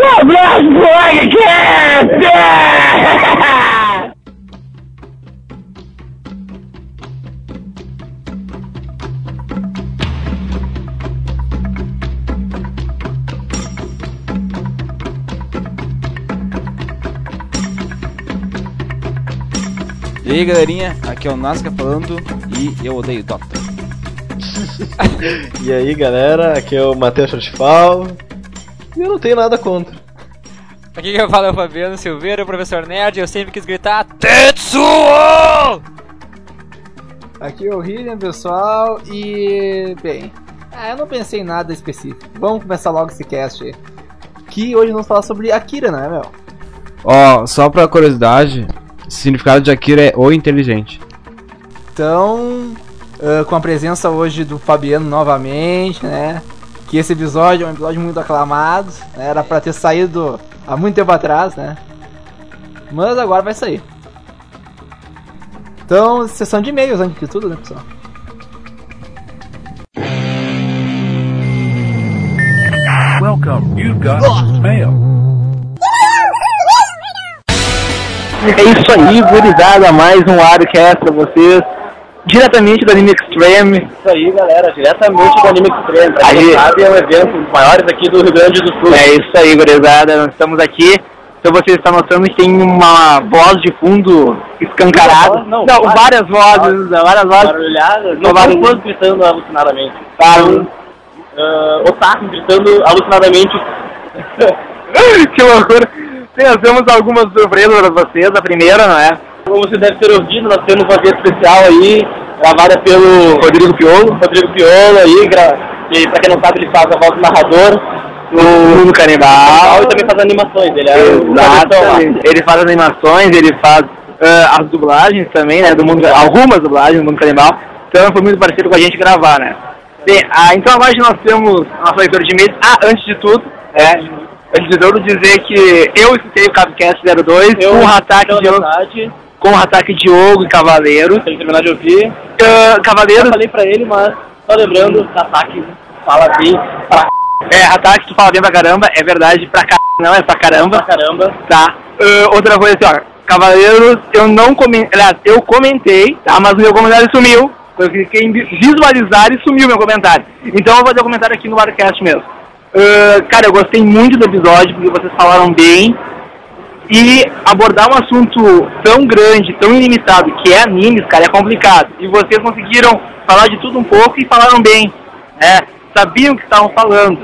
Um abraço pro Legcast! E aí galerinha, aqui é o Nazca falando e eu odeio Dota. E aí galera, aqui é o Matheus Chortifal e eu não tenho nada contra. Aqui que eu falo é o Fabiano Silveira, o professor Nerd, eu sempre quis gritar Tetsuo! Aqui é o William, pessoal, e. Bem, ah, eu não pensei em nada específico. Vamos começar logo esse cast aí. Que hoje vamos falar sobre Akira, não é, meu? Ó, só pra curiosidade, o significado de Akira é o inteligente. Então, ah, com a presença hoje do Fabiano novamente, né? Que esse episódio é um episódio muito aclamado, né? era pra ter saído há muito tempo atrás, né? Mas agora vai sair. Então, sessão de e-mails antes de tudo, né, pessoal? Welcome, you've got mail. É isso aí, gurizada, mais um Arcast pra vocês. Diretamente do Anime Extreme. Isso aí galera, diretamente do Anime Extreme. Pra quem sabe é um evento dos maiores aqui do Rio Grande do Sul. É isso aí, gurizada, nós estamos aqui. Então vocês estão notando que tem uma voz de fundo escancarada. Não, Não, várias- várias vozes, várias vozes. Barulhadas, Não não vários fãs gritando alucinadamente. Tá. Uh, otaku gritando alucinadamente. que loucura. Sim, nós temos algumas surpresas para vocês. A primeira, não é? Como você deve ter ouvido, nós temos uma vez especial aí, gravada pelo Rodrigo Piolo. Rodrigo Piolo aí, gra... que pra quem não sabe ele faz a voz do narrador No mundo canibal. e também faz animações, ele é. Exatamente. Ele faz animações, ele faz ah, as dublagens também, né? Do mundo, algumas dublagens do mundo canibal. Então foi muito parecido com a gente gravar, né? Bem, ah, então agora nós temos a nossa leitura de e-mails. Ah, antes de tudo, é, antes de tudo dizer que eu escutei o Cabcast 02 Eu, o ataque de verdade, com o ataque Diogo e Cavaleiros. se ele terminar de ouvir, Ah, eu Cavaleiros, falei pra ele, mas só lembrando, ataque fala bem pra, é, ataque tu fala bem pra caramba, é verdade, pra caramba, não, é pra caramba. pra caramba. Tá. Ah, outra coisa assim, ó. Cavaleiros, eu não comentei. Aliás, eu comentei, tá? Mas o meu comentário sumiu. Eu cliquei em vi- visualizar e sumiu meu comentário. Então eu vou fazer o comentário aqui no Barcast mesmo. Ah, cara, eu gostei muito do episódio, porque vocês falaram bem. E abordar um assunto tão grande, tão ilimitado, que é animes, cara, é complicado. E vocês conseguiram falar de tudo um pouco e falaram bem. Né? Sabiam o que estavam falando.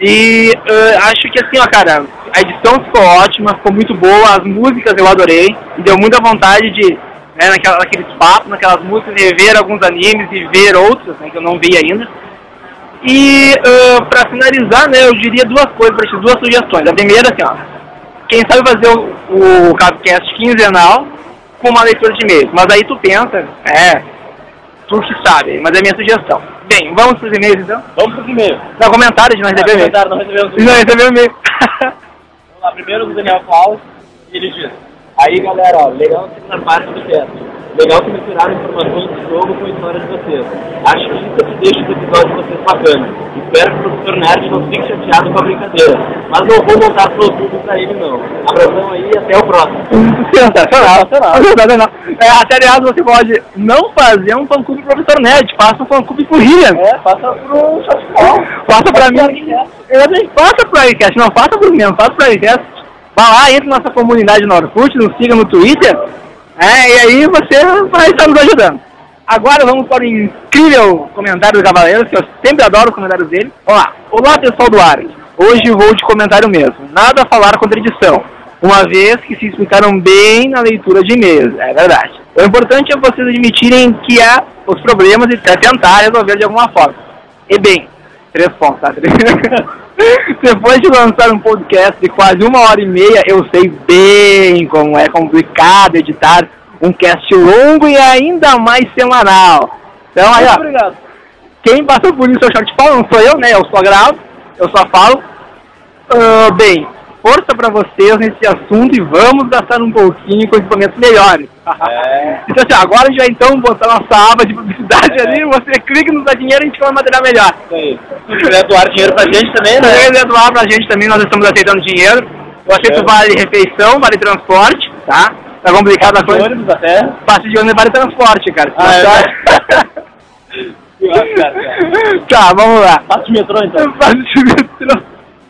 E eh, acho que assim, ó, cara, a edição ficou ótima, ficou muito boa, as músicas eu adorei, e deu muita vontade de, né, naquela, naqueles papos, naquelas músicas, rever alguns animes e ver outros, né, que eu não vi ainda. E eh, pra finalizar, né, eu diria duas coisas duas sugestões. A primeira, assim, ó, quem sabe fazer o, o Capcast quinzenal com uma leitura de e-mails, mas aí tu pensa, é, tu que sabe, mas é a minha sugestão. Bem, vamos pros e-mails então? Vamos pros e-mails. Dá comentário de não receber e-mail. Comentário, não recebemos Não recebeu e-mail. Vamos lá, primeiro do Daniel e ele diz, aí galera, ó, legal a segunda parte do teste. Legal que misturaram informações do jogo com a história de vocês. Acho que isso é que deixa os episódios de vocês bacanas. Espero que o professor Nerd não fique chateado com a brincadeira. Mas não vou montar produto pra ele não. Abração aí e até o próximo. Sensacional. Sensacional. É, até aliás, você pode não fazer um fã-clube pro professor Nerd, faça um fã-clube pro William. É, passa pro Shotball. Faça pra mim. Eu nem faça pro Aricast, não faça pro mim, faça pro Aricast. Vá lá, entre na nossa comunidade no Orkut, nos siga no Twitter. É, e aí você vai estar nos ajudando. Agora vamos para o incrível comentário do Cavaleiros, que eu sempre adoro os comentários dele. Vamos lá. Olá, pessoal do Ares. Hoje vou de comentário mesmo. Nada a falar contra edição. Uma vez que se explicaram bem na leitura de e-mails. É verdade. O importante é vocês admitirem que há os problemas e tentar resolver de alguma forma. E bem, três pontos, tá? Depois de lançar um podcast de quase uma hora e meia, eu sei bem como é complicado editar um cast longo e ainda mais semanal. Então aí, ó, Obrigado. quem passou por isso é o Short Fall, não sou eu, né? Eu só gravo, eu só falo. Ah, bem, força pra vocês nesse assunto e vamos gastar um pouquinho com equipamentos melhores. É. Então assim, agora a gente vai então botar nossa aba de publicidade ali, você clica e nos dá dinheiro e a gente vai material melhor. Isso aí. Se quiser doar dinheiro pra gente também, Se né? você quiser doar pra gente também, nós estamos aceitando dinheiro. Eu aceito É. vale refeição, vale transporte, tá? Tá complicado a De coisa. ônibus até. Passe de ônibus vale transporte, cara. Ah, é Tá? tá, vamos lá. Passa de metrô então. Passe de metrô.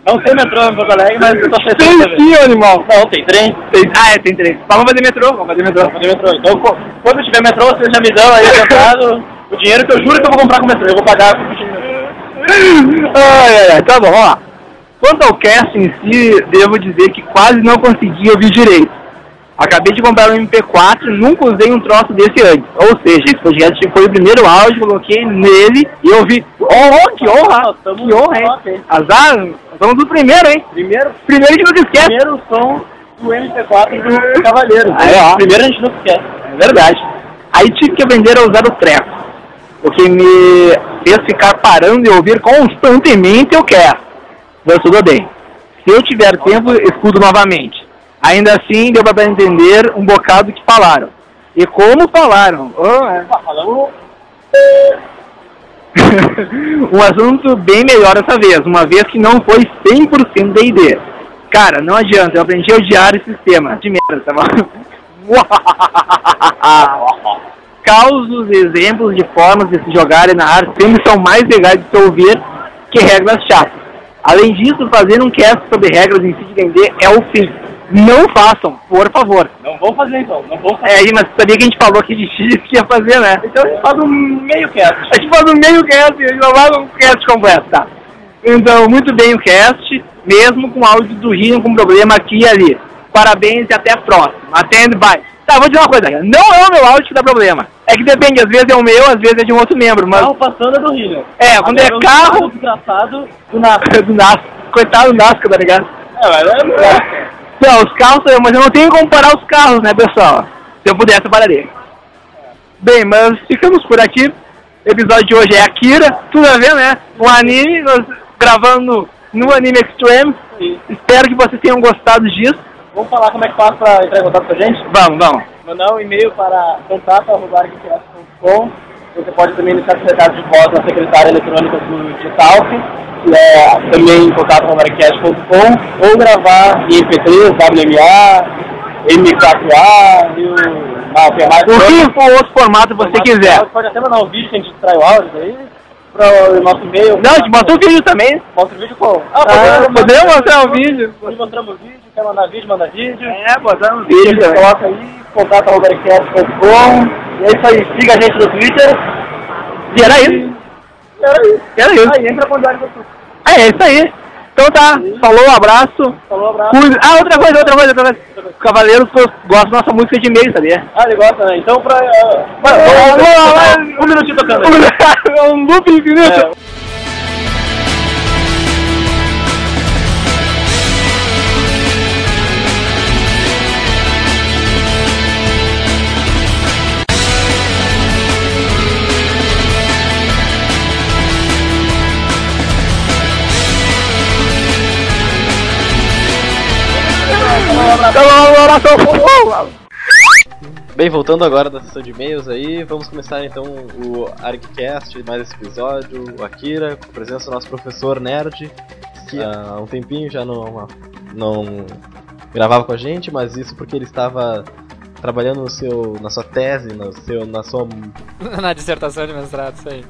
Não tem metrô em Porto Alegre, mas eu tô Tem aceitando também. sim, animal. Não, tem trem. Tem- ah, é, tem três. Mas vamos fazer metrô, vamos fazer metrô. Vamos fazer metrô. Então, quando tiver metrô, vocês já me dão aí adiantado o dinheiro que eu juro que eu vou comprar com o metrô. Eu vou pagar com o dinheiro. ai, ai, ai, tá bom, vamos lá. Quanto ao cast em si, devo dizer que quase não consegui ouvir direito. Acabei de comprar um MP4, nunca usei um troço desse antes. Ou seja, esse podcast foi o primeiro áudio, coloquei nele e ouvi. Oh, que honra! Nós estamos Que honra, hein? top, hein? Azar, nós somos o primeiro, hein? Primeiro, Primeiro que não esquece. primeiro som do MP4 do Cavaleiro. Aí, ó. Primeiro a gente não esquece. É verdade. Aí tive que aprender a usar o treco, o que me fez ficar parando e ouvir constantemente o cast. Mas tudo bem. Se eu tiver tempo, escuto novamente. Ainda assim, deu para entender um bocado que falaram. E como falaram. Oh, é. Um assunto bem melhor dessa vez, uma vez que não foi 100% D&D. Cara, não adianta, eu aprendi a odiar esse sistema. De merda, tá bom? Causos e exemplos de formas de se jogar e narrar sempre são mais legais de se ouvir que regras chatas. Além disso, fazer um cast sobre regras em si de D&D é o fim. Não façam, por favor. Não vamos fazer então, não vamos fazer. É, aí, mas sabia que a gente falou aqui de X que ia fazer, né? Então a gente faz um meio cast. A gente faz um meio cast, a gente não faz um cast completo, tá? Então, muito bem o cast, mesmo com áudio do Rino com problema aqui e ali. Parabéns e até a próxima. Atende, bye. Tá, vou dizer uma coisa, não é o meu áudio que dá problema. É que depende, às vezes é o meu, às vezes é de um outro membro, mas... Carro passando é do Rio. É, quando é Agora, o carro... desgraçado do Nasca. do Nasca. Coitado do Nasca, tá ligado? É, mas é... Não, os carros, mas eu não tenho que comparar os carros, né, pessoal? Se eu pudesse, eu pararia. Bem, mas ficamos por aqui. O episódio de hoje é Akira, tudo a ver, né? Um anime, nós gravando no Anime Extreme. Espero que vocês tenham gostado disso. Vamos falar como é que faz pra entrar em contato com a gente? Vamos, vamos. Mandar um e-mail para contato.arquicast.com Você pode também deixar seu recado de voz na secretária eletrônica do Digital, que é também contato.arquicast.com ou gravar em MP3, WMA, M4A e o... Ah, mais O que for outro formato você quiser. Pode até mandar um vídeo que a gente extrai o áudio aí para o nosso e-mail. Não, a gente bota o vídeo também. Mostra o vídeo como? Ah, podemos mostrar o vídeo. Nós mostramos o vídeo, quer mandar vídeo, manda vídeo. É, botamos o Vídeo, também. coloca aí, contato.com. E é isso aí, siga a gente no Twitter. E era isso. E era isso. Era isso. Aí entra pra Diário do. É, é isso aí. Então tá, falou, abraço. Falou, abraço. Cuida. Ah, outra coisa, outra coisa, outra coisa. Os Cavaleiros gostam da nossa música de e-mail, sabia? Ah, ele gosta, né? Então pra. Uh, Vamos lá, vamos lá. um minutinho tocando. aí. É um loop infinito. É. Bem, voltando agora da sessão de e-mails aí, vamos começar então o ArgCast, mais esse episódio, o Akira, com a presença do nosso professor nerd, que há um tempinho já não, não gravava com a gente, mas isso porque ele estava trabalhando no seu, na sua tese, no seu, na sua Na dissertação de mestrado, isso aí.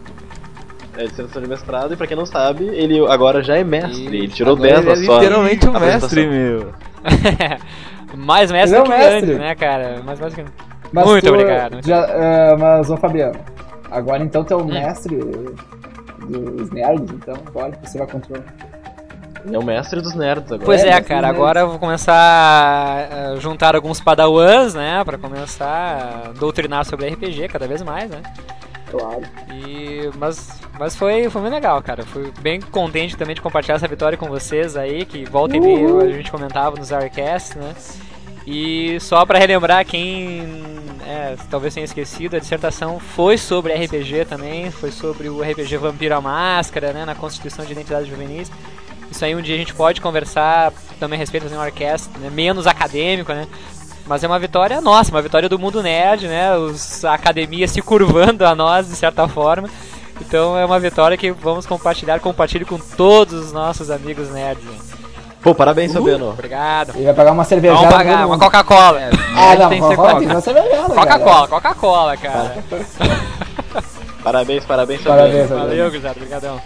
É, dissertação de mestrado, e pra quem não sabe, ele agora já é mestre, E ele tirou agora 10 na ele é sua literalmente um mestre, meu. Mais mestre Ele é que mestre. grande, né, cara? Mais mestre que Mas Muito tu, obrigado. Já, ah, mas, ô Fabiano, agora então tu é o Hum. mestre dos nerds, então pode, você vai controlar. Ele é o mestre dos nerds agora. Pois É, é, cara, agora eu vou começar a juntar alguns padawans, né, pra começar a doutrinar sobre RPG cada vez mais, né. Claro. E, mas mas foi, foi bem legal, cara. Fui bem contente também de compartilhar essa vitória com vocês aí, que volta e meia a gente comentava nos Arcast, né. E só pra relembrar quem é, talvez tenha esquecido, a dissertação foi sobre RPG também, foi sobre o RPG Vampiro à Máscara, né, na Constituição de Identidades Juvenis. Isso aí um dia a gente pode conversar também a respeito de um Arcast, né, menos acadêmico, né? Mas é uma vitória nossa, uma vitória do mundo nerd, né? Os, a academia se curvando a nós, de certa forma. Então é uma vitória que vamos compartilhar, compartilhe com todos os nossos amigos nerds. Pô, parabéns, Fabiano. Obrigado. Ele vai pagar uma cervejada. Vamos pagar, uma. Coca-Cola. Ah, não, tem que ser Coca-Cola. Coca-Cola, Coca-Cola, cara. Parabéns, parabéns, Fabiano. Parabéns. Valeu, gurizada. Obrigadão.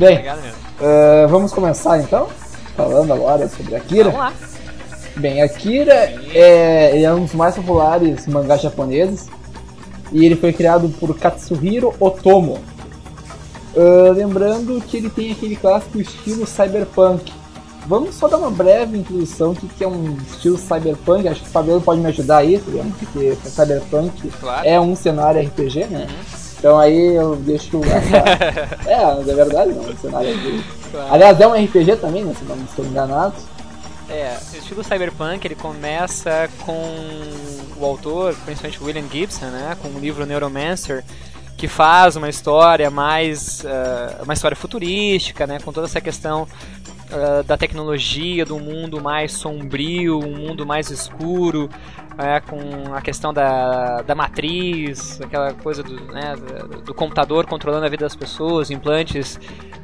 Bem, Obrigado mesmo. ah, vamos começar então? Falando agora sobre Akira. Vamos lá. Bem, Akira é, é um dos mais populares mangás japoneses e ele foi criado por Katsuhiro Otomo. Ah, lembrando que ele tem aquele clássico estilo cyberpunk. Vamos só dar uma breve introdução do que é um estilo cyberpunk. Acho que o Fabiano pode me ajudar aí, Fabiano, porque cyberpunk Claro. é um cenário RPG, né? Então aí eu deixo essa. é, é verdade, não, um cenário RPG. Claro. Aliás, é um RPG também, né? Se não estou enganado. É, o estilo cyberpunk ele começa com o autor, principalmente William Gibson, né, com o livro Neuromancer, que faz uma história mais ah, uma história futurística, né, com toda essa questão ah, da tecnologia, do mundo mais sombrio, um mundo mais escuro, é, com a questão da, da matriz, aquela coisa do, né, do, do computador controlando a vida das pessoas, implantes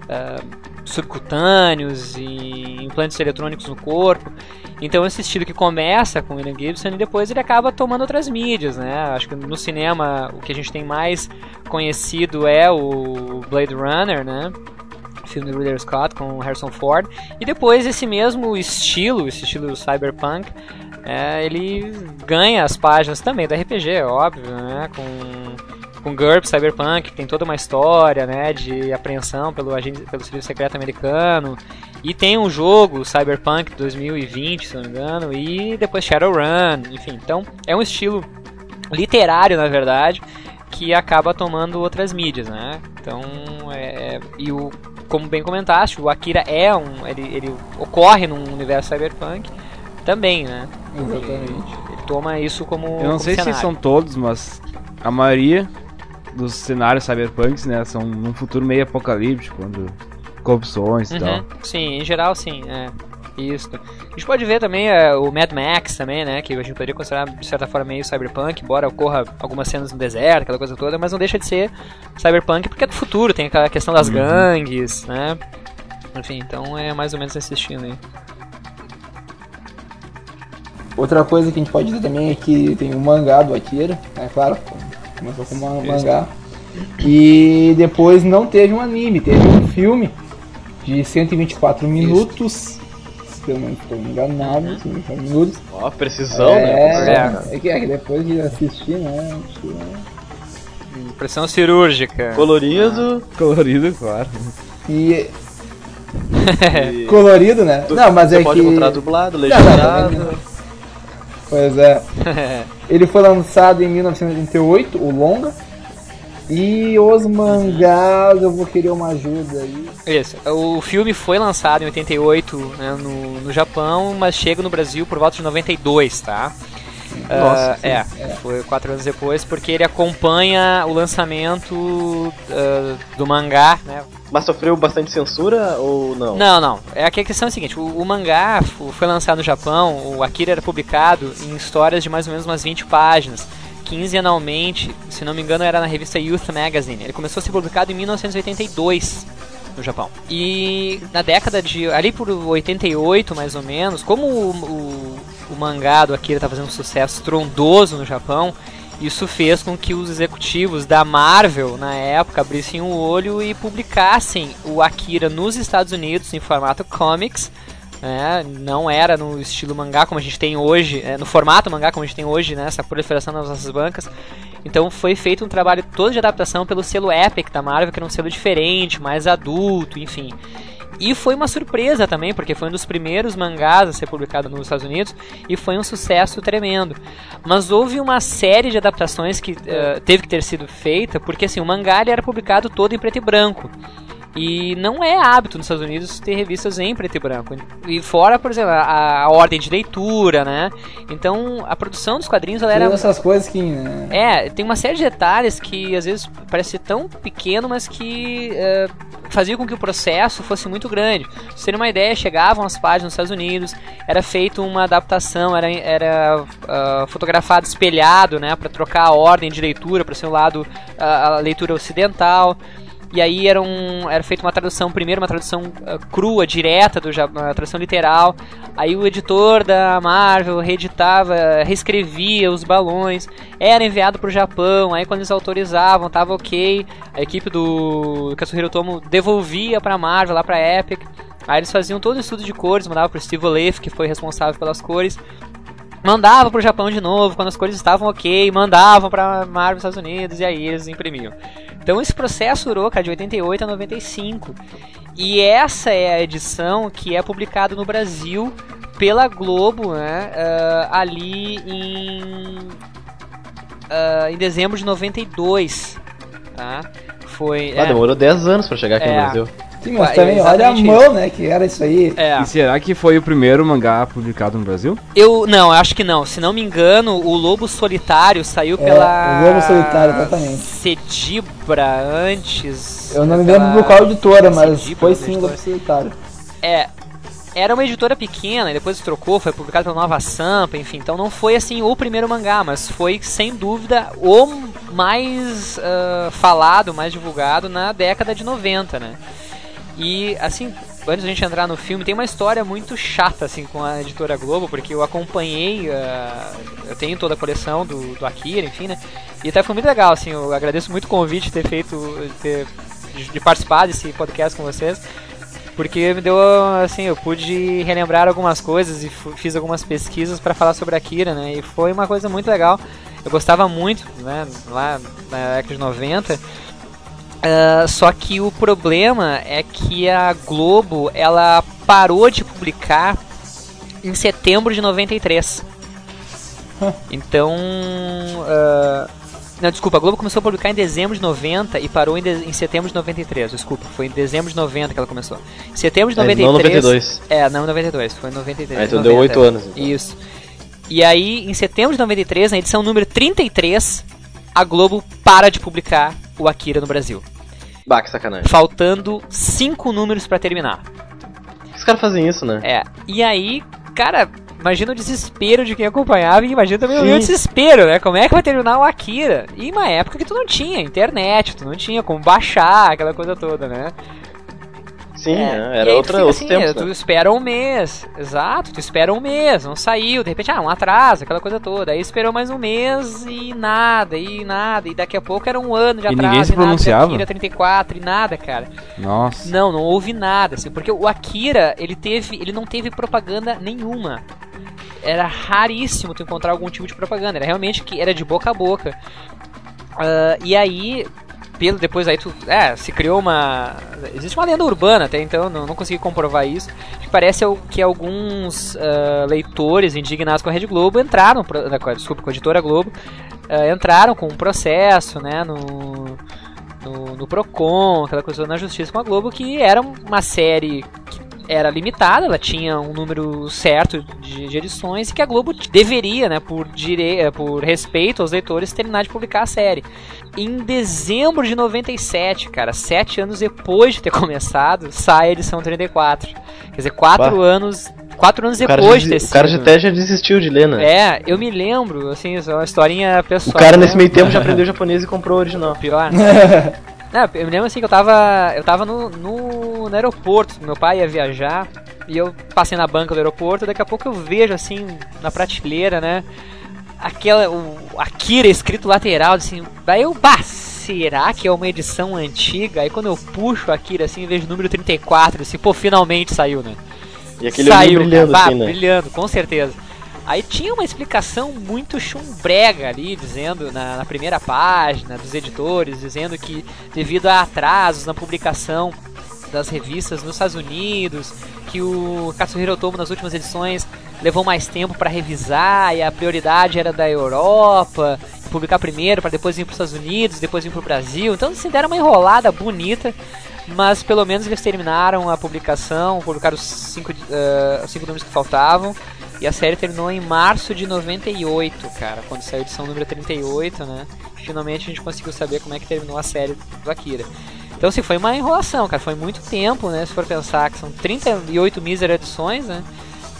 ah, subcutâneos e implantes eletrônicos no corpo. Então esse estilo que começa com William Gibson e depois ele acaba tomando outras mídias, né? Acho que no cinema o que a gente tem mais conhecido é o Blade Runner, né? Filme do Ridley Scott com Harrison Ford. E depois esse mesmo estilo, esse estilo cyberpunk, é, ele ganha as páginas também do RPG, óbvio, né? Com com GURP Cyberpunk, que tem toda uma história, né, de apreensão pelo agente, pelo serviço secreto americano. E tem um jogo Cyberpunk 2020, se não me engano, e depois Shadowrun, enfim. Então, é um estilo literário, na verdade, que acaba tomando outras mídias, né? Então, é, e o como bem comentaste, o Akira é um, ele, ele ocorre num universo cyberpunk também, né? Exatamente. Ele, ele toma isso como Eu não como sei se cenário. são todos, mas a maioria dos cenários cyberpunks, né, são num futuro meio apocalíptico, quando corrupções e Uhum, tal. Sim, em geral sim, é. Isso. A gente pode ver também é, o Mad Max também, né? Que a gente poderia considerar de certa forma meio cyberpunk, embora ocorra algumas cenas no deserto, aquela coisa toda, mas não deixa de ser cyberpunk porque é do futuro, tem aquela questão das gangues, né? Enfim, então é mais ou menos esse estilo aí. Outra coisa que a gente pode dizer também é que tem o mangá do Akira, é claro, começou com uma mangá. E depois não teve um anime, teve um filme de 124 minutos, se eu não estou enganado, 124 minutos. Ó, precisão, né? É, é, que, é que depois de assistir, né? acho que, né, Pressão cirúrgica. Colorido. Colorido, claro. E e colorido, né? tu- Não, mas você é pode que. encontrar dublado, Não, não, legendado. também não. Pois é. Ele foi lançado em 1988, o longa. E os mangás, eu vou querer uma ajuda aí. Isso. O filme foi lançado em 88 né, no, no Japão, mas chega no Brasil por volta de 92, tá? Nossa, Ah, é, foi quatro anos depois, porque ele acompanha o lançamento ah, do mangá, né? Mas sofreu bastante censura ou não? Não, não. É a questão é a seguinte: o, o mangá foi lançado no Japão, o Akira era publicado em histórias de mais ou menos umas 20 páginas. Quinzenalmente, se não me engano, era na revista Youth Magazine. Ele começou a ser publicado em 1982 no Japão. E na década de. ali por 88 mais ou menos, como o, o, o mangá do Akira tá fazendo um sucesso estrondoso no Japão, isso fez com que os executivos da Marvel, na época, abrissem o olho e publicassem o Akira nos Estados Unidos em formato comics. né? não era no estilo mangá como a gente tem hoje, é, no formato mangá como a gente tem hoje, né? essa proliferação nas nossas bancas. Então foi feito um trabalho todo de adaptação pelo selo Epic da Marvel, que era um selo diferente, mais adulto, enfim. E foi uma surpresa também, porque foi um dos primeiros mangás a ser publicado nos Estados Unidos e foi um sucesso tremendo. Mas houve uma série de adaptações que eh, teve que ter sido feita, porque assim, o mangá era publicado todo em preto e branco. E não é hábito nos Estados Unidos ter revistas em preto e branco. E fora, por exemplo, a, a ordem de leitura, né? Então, a produção dos quadrinhos ela era essas coisas que. né, é, tem uma série de detalhes que às vezes parece ser tão pequeno, mas que eh, fazia com que o processo fosse muito grande. Pra vocês terem uma ideia, chegavam as páginas nos Estados Unidos, era feito uma adaptação, era, era ah, fotografado espelhado, né, para trocar a ordem de leitura para ser o lado ah, a leitura ocidental. E aí era, um, era feita uma tradução, primeiro uma tradução ah, crua, direta, do, uma tradução literal. Aí o editor da Marvel reeditava, reescrevia os balões, era enviado pro Japão. Aí quando eles autorizavam, tava ok. A equipe do Katsuhiro Tomo devolvia pra Marvel, lá pra Epic. Aí eles faziam todo o estudo de cores, mandavam pro Steve Oleff, que foi responsável pelas cores. Mandava pro Japão de novo, quando as cores estavam ok, mandavam pra Marvel nos Estados Unidos e aí eles imprimiam. Então esse processo durou, cara, de 88 a 95. E essa é a edição que é publicada no Brasil pela Globo, né? ah, ali em, ah, em dezembro de 92, tá? Foi. Ah, é, demorou 10 anos pra chegar aqui É. no Brasil. Sim, mas É também, olha a mão, né? Que era isso aí. é. E será que foi o primeiro mangá publicado no Brasil? Eu não, eu acho que não. Se não me engano, o Lobo Solitário saiu É, pela o Lobo Solitário, exatamente. Cedibra antes. Eu não me lembro do qual editora, mas Cedibra, foi né, sim o. Lobo Solitário. É, era uma editora pequena, e depois trocou, foi publicado pela Nova Sampa, enfim. Então não foi assim o primeiro mangá, mas foi sem dúvida o mais ah, falado, mais divulgado na década de 90, né? E assim, antes da gente entrar no filme, tem uma história muito chata assim com a editora Globo, porque eu acompanhei, ah, eu tenho toda a coleção do, do Akira, enfim, né? E até foi muito legal, assim, eu agradeço muito o convite de ter feito, de, de participar desse podcast com vocês. Porque me deu, assim, eu pude relembrar algumas coisas e fiz algumas pesquisas para falar sobre Akira, né? E foi uma coisa muito legal. Eu gostava muito, né? Lá na década de 90. Ah, só que o problema é que a Globo, ela parou de publicar em setembro de 93. Então, ah, não, desculpa, a Globo começou a publicar em dezembro de 90 e parou em, de- em setembro de 93. Desculpa, foi em dezembro de 90 que ela começou. Em setembro de É, 93. não 92. É, não 92, foi em 93. Ah, então 90, deu 8 anos, então. Isso. E aí, em setembro de 93, na edição número 33, a Globo para de publicar o Akira no Brasil. Bah, que sacanagem. Faltando cinco números pra terminar. Os caras fazem isso, né? É. E aí, cara, imagina o desespero de quem acompanhava e imagina também o Sim. meu desespero, né? Como é que vai terminar o Akira? E uma época que tu não tinha internet, tu não tinha como baixar, aquela coisa toda, né? Sim, É, né? e era outra, outros assim, tempos, Tu né? espera um mês, exato, tu espera um mês, não saiu, de repente, ah, um atraso, aquela coisa toda. Aí esperou mais um mês e nada, e nada, e daqui a pouco era um ano de E atraso, ninguém se e nada, pronunciava? Akira 34 e nada, cara. Nossa. Não, não houve nada, assim, porque o Akira, ele teve, ele não teve propaganda nenhuma. Era raríssimo tu encontrar algum tipo de propaganda, era realmente que era de boca a boca. Ah, e aí, pelo depois aí tu, é, se criou uma, existe uma lenda urbana até então, não, não consegui comprovar isso, que parece que alguns ah, leitores indignados com a Rede Globo entraram, desculpa, com a editora Globo, ah, entraram com um processo, né, no no, no Procon, aquela coisa na justiça com a Globo, que era uma série que era limitada, ela tinha um número certo de, de edições e que a Globo deveria, né, por, dire... eh, por respeito aos leitores, terminar de publicar a série. Em dezembro de 97, cara, sete anos depois de ter começado, sai a edição 34. Quer dizer, quatro Bah. anos. Quatro anos O depois já, de ter desi- o cara já sido. até já desistiu de ler, né? É, eu me lembro, assim, é uma historinha O pessoal. cara né? nesse meio tempo já aprendeu japonês e comprou o original. Pior. Não, eu me lembro assim que eu tava. Eu tava no, no, no aeroporto, meu pai ia viajar, e eu passei na banca do aeroporto, daqui a pouco eu vejo assim, na prateleira, né? Aquela. O Akira escrito lateral, assim. Daí eu, bah, será que é uma edição antiga? Aí quando eu puxo o Akira assim, vejo o número 34, assim, pô, finalmente saiu, né? E aquele saiu, brilhando cara, bah, assim, né? brilhando, com certeza. Aí tinha uma explicação muito chumbrega ali, dizendo na, na primeira página dos editores, dizendo que devido a atrasos na publicação das revistas nos Estados Unidos, que o Katsuhiro Otomo nas últimas edições levou mais tempo para revisar e a prioridade era da Europa, publicar primeiro para depois vir para os Estados Unidos, depois vir para o Brasil. Então assim, deram uma enrolada bonita. mas pelo menos eles terminaram a publicação, publicaram os cinco, uh, cinco números que faltavam. E a série terminou em março de 98, cara, quando saiu a edição número 38, né? Finalmente a gente conseguiu saber como é que terminou a série do Akira. Então, assim, foi uma enrolação, cara. Foi muito tempo, né? Se for pensar que são 38 míseras edições, né?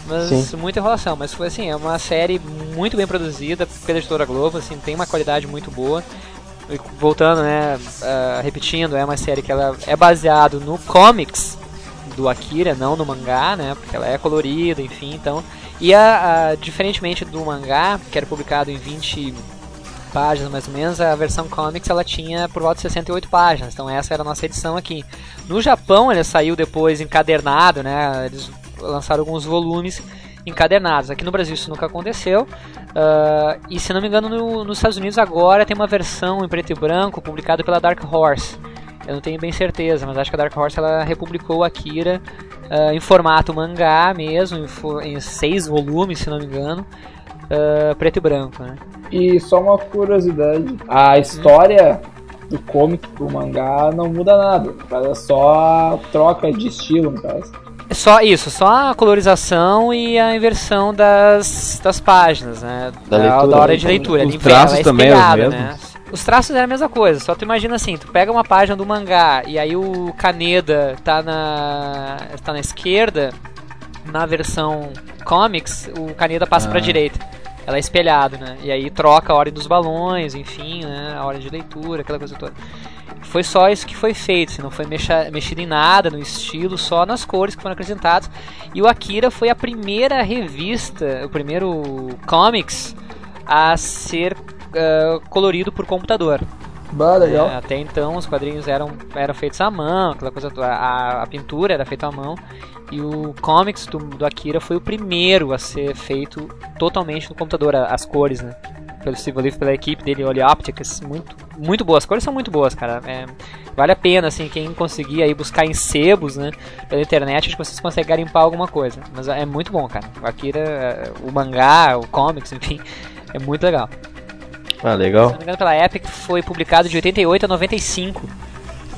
Mas Sim. muita enrolação. Mas foi assim, é uma série muito bem produzida pela editora Globo, assim, tem uma qualidade muito boa. E voltando, né? ah, repetindo, é uma série que ela é baseado no comics do Akira, não no mangá, né? Porque ela é colorida, enfim, então. E a, a- diferentemente do mangá, que era publicado em 20 páginas mais ou menos, a versão comics ela tinha por volta de 68 páginas. Então essa era a nossa edição aqui. No Japão ele saiu depois encadernado, né? Eles lançaram alguns volumes encadernados. Aqui no Brasil isso nunca aconteceu. Ah, e se não me engano, no- nos Estados Unidos agora tem uma versão em preto e branco publicada pela Dark Horse. Eu não tenho bem certeza, mas acho que a Dark Horse ela republicou Akira ah, em formato mangá mesmo, em, em seis volumes, se não me engano, ah, preto e branco, né? E só uma curiosidade: a história do comic pro mangá não muda nada. É só a troca de estilo, no caso. É Só isso, só a colorização e a inversão das, das páginas, né? Da leitura, hora né? de leitura. Os traços é também, os espelhada, mesmos? né? Os traços é a mesma coisa, só tu imagina assim, tu pega uma página do mangá e aí o Kaneda tá na tá na esquerda, na versão comics, o Kaneda passa pra Ah. direita. Ela é espelhada, né? E aí troca a ordem dos balões, enfim, né? A ordem de leitura, aquela coisa toda. Foi só isso que foi feito, assim, não foi mexa- mexido em nada no estilo, só nas cores que foram acrescentadas. E o Akira foi a primeira revista, o primeiro comics a ser ah, colorido por computador. Bah, legal. É, até então os quadrinhos eram, eram feitos à mão, aquela coisa. A, a pintura era feita à mão. E o comics do, do Akira foi o primeiro a ser feito totalmente no computador, as cores, né? Pelo Steve Olive, pela equipe dele, Oli Optics, muito, muito boas. As cores são muito boas, cara. É, vale a pena, assim, quem conseguir aí buscar em sebos, né? Pela internet, acho que vocês conseguem garimpar alguma coisa. Mas é muito bom, cara. O Akira, é, o mangá, o comics, enfim, é muito legal. Ah, Se legal. não me engano, pela Epic foi publicado de 88 a 95.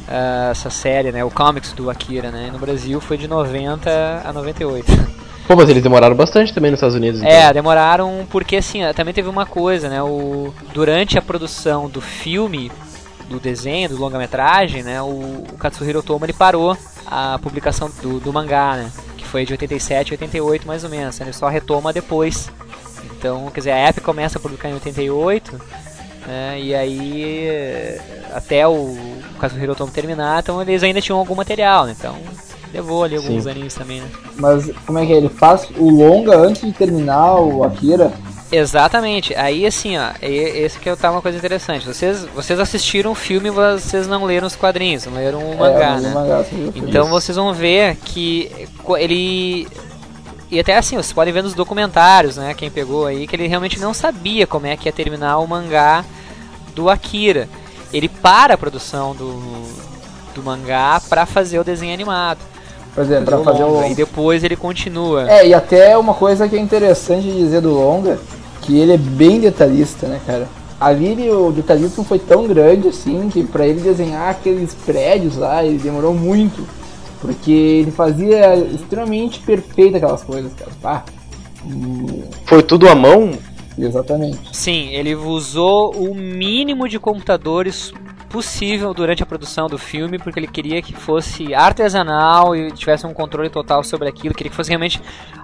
ah, essa série, né? O comics do Akira, né? E no Brasil foi de 90 a 98. Pô, mas eles demoraram bastante também nos Estados Unidos. Então. É, demoraram porque assim, também teve uma coisa, né? O, durante a produção do filme, do desenho, do longa-metragem, né? O, o Katsuhiro Otomo ele parou a publicação do, do mangá, né? Que foi de 87 a 88 mais ou menos. Ele só retoma depois. Então, quer dizer, a Epic começa a publicar em 88, né? E aí até o, o Katsuhiro Otomo terminar, então eles ainda tinham algum material, né? Então levou ali alguns Sim. aninhos também, né? Mas como é que é? Ele faz o longa antes de terminar o Akira? Exatamente. Aí assim, ó, esse que tá uma coisa interessante. Vocês, vocês assistiram o filme, vocês não leram os quadrinhos, não leram o mangá, é, né? o mangá, Então vocês vão ver que ele e até assim, vocês podem ver nos documentários, né, quem pegou aí, que ele realmente não sabia como é que ia terminar o mangá do Akira. Ele para a produção do, do mangá pra fazer o desenho animado. Por exemplo, pra fazer longa, o E depois ele continua. É, e até uma coisa que é interessante dizer do longa, que ele é bem detalhista, né, cara? Ali ele- o detalhismo foi tão grande assim que pra ele desenhar aqueles prédios lá, ele demorou muito. Porque ele fazia extremamente perfeito aquelas coisas, cara. Ah, hum, Foi tudo à mão? exatamente. Sim, ele usou o mínimo de computadores possível durante a produção do filme, porque ele queria que fosse artesanal e tivesse um controle total sobre aquilo, queria que fosse realmente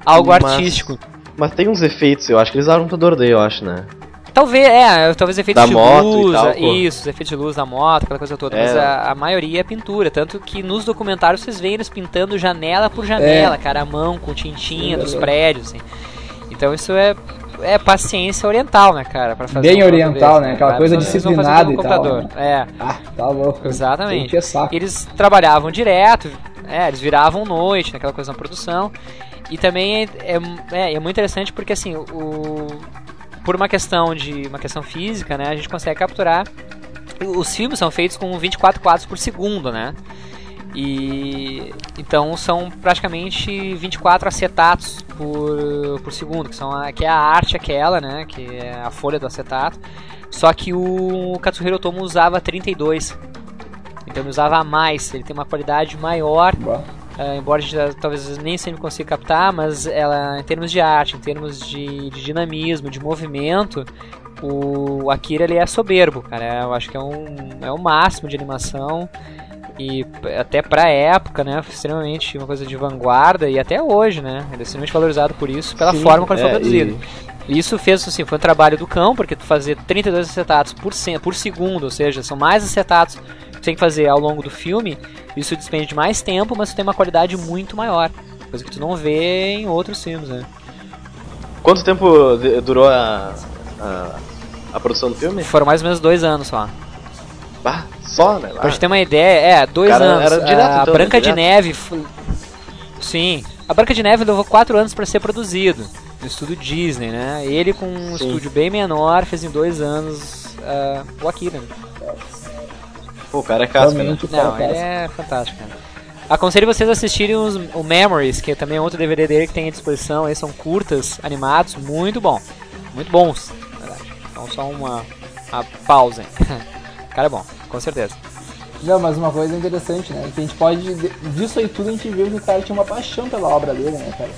algo Mas- artístico. Mas tem uns efeitos, eu acho que eles usaram um computador daí, eu acho, né? Talvez, é, talvez efeitos Da de moto e luz, tal, a- pô. isso, os efeitos de luz da moto, aquela coisa toda, É. mas a, a maioria é pintura, tanto que nos documentários vocês veem eles pintando janela por janela, cara, a mão com tintinha É dos prédios, assim. Então isso é é paciência oriental, né, cara, para fazer Bem oriental, desse, né? Aquela Vai, coisa disciplinada e tal, computador. É. Ah, tá louco. Exatamente. Tem que ter saco. Eles trabalhavam direto, é, eles viravam noite, naquela coisa na produção. E também é, é, é, é muito interessante porque assim, o, por uma questão de uma questão física, né, a gente consegue capturar. Os filmes são feitos com 24 quadros por segundo, né? E então são praticamente 24 acetatos por, por segundo, que, são a, que é a arte aquela, né? Que é a folha do acetato. Só que o Katsuhiro Otomo usava 32. Então ele usava mais, ele tem uma qualidade maior. Uh, embora a gente uh, talvez nem sempre consiga captar, mas ela, em termos de arte, em termos de, de dinamismo, de movimento, o Akira ele é soberbo, cara. Eu acho que é um é o máximo de animação e até pra época, né, extremamente uma coisa de vanguarda e até hoje, né, ele é extremamente valorizado por isso, pela Sim, forma como ele foi é, produzido. E Isso fez, assim, foi um trabalho do cão, porque tu fazer 32 acetatos por, por segundo, ou seja, são mais acetatos tem que fazer ao longo do filme, isso despende de mais tempo, mas tem uma qualidade muito maior. Coisa que tu não vê em outros filmes, né? Quanto tempo de- durou a, a, a produção do filme? Foram mais ou menos dois anos só. Só, né? Pra gente ter uma ideia, é, dois Cara, anos. era direto, a então, Branca né? de Direto. Neve. Sim. A Branca de Neve levou quatro anos pra ser produzido. No estúdio Disney, né? Ele com um Sim. estúdio bem menor fez em dois anos ah, o Akira. né? Pô, o cara é casca, né? Realmente o cara Não, ele passa. é fantástico, cara. Aconselho vocês a assistirem os, o Memories, que também é outro DVD dele que tem à disposição. Aí são curtas, animados, muito bom. Muito bons, na verdade. Então só uma, uma pausa. hein. cara é bom, com certeza. Não, mas uma coisa interessante, né? Que a gente pode. Disso aí tudo a gente viu que o cara tinha uma paixão pela obra dele, né, cara?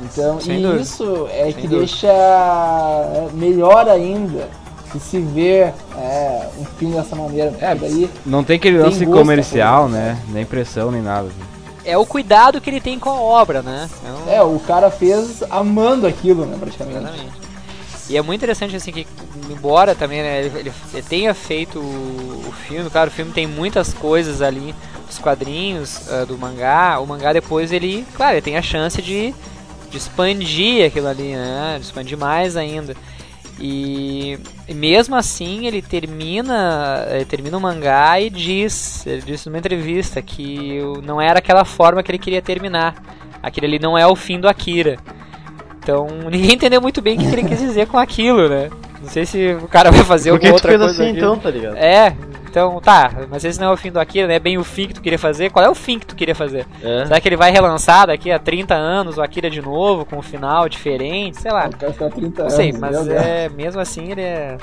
Então, Sem e dúvida. isso é Sem que dúvida. deixa é, melhor ainda que se vê é, um filme dessa maneira. Porque É, daí Não tem aquele lance comercial, coisa, né? Nem pressão, nem nada. É o cuidado que ele tem com a obra, né? É um- É, o cara fez amando aquilo, né, praticamente. Exatamente. E é muito interessante assim que, embora também né, ele, ele- tenha feito o, o filme, claro, o filme tem muitas coisas ali dos quadrinhos, ah, do mangá, o mangá depois ele, claro, ele tem a chance de, de expandir aquilo ali, né? De expandir mais ainda. E, mesmo assim ele termina, ele termina o mangá e diz, ele disse numa entrevista que não era aquela forma que ele queria terminar. Aquele ali não é o fim do Akira. Então ninguém entendeu muito bem o que ele quis dizer com aquilo, né? Não sei se o cara vai fazer alguma outra fez coisa. assim então, tá ligado? É, então tá, mas esse não é o fim do Akira, não é bem o fim que tu queria fazer. Qual é o fim que tu queria fazer? É. Será que ele vai relançar daqui a 30 anos o Akira de novo, com um final diferente? Sei lá. O cara fica 30 Não anos. sei, mas meu Deus. é, mesmo assim ele é.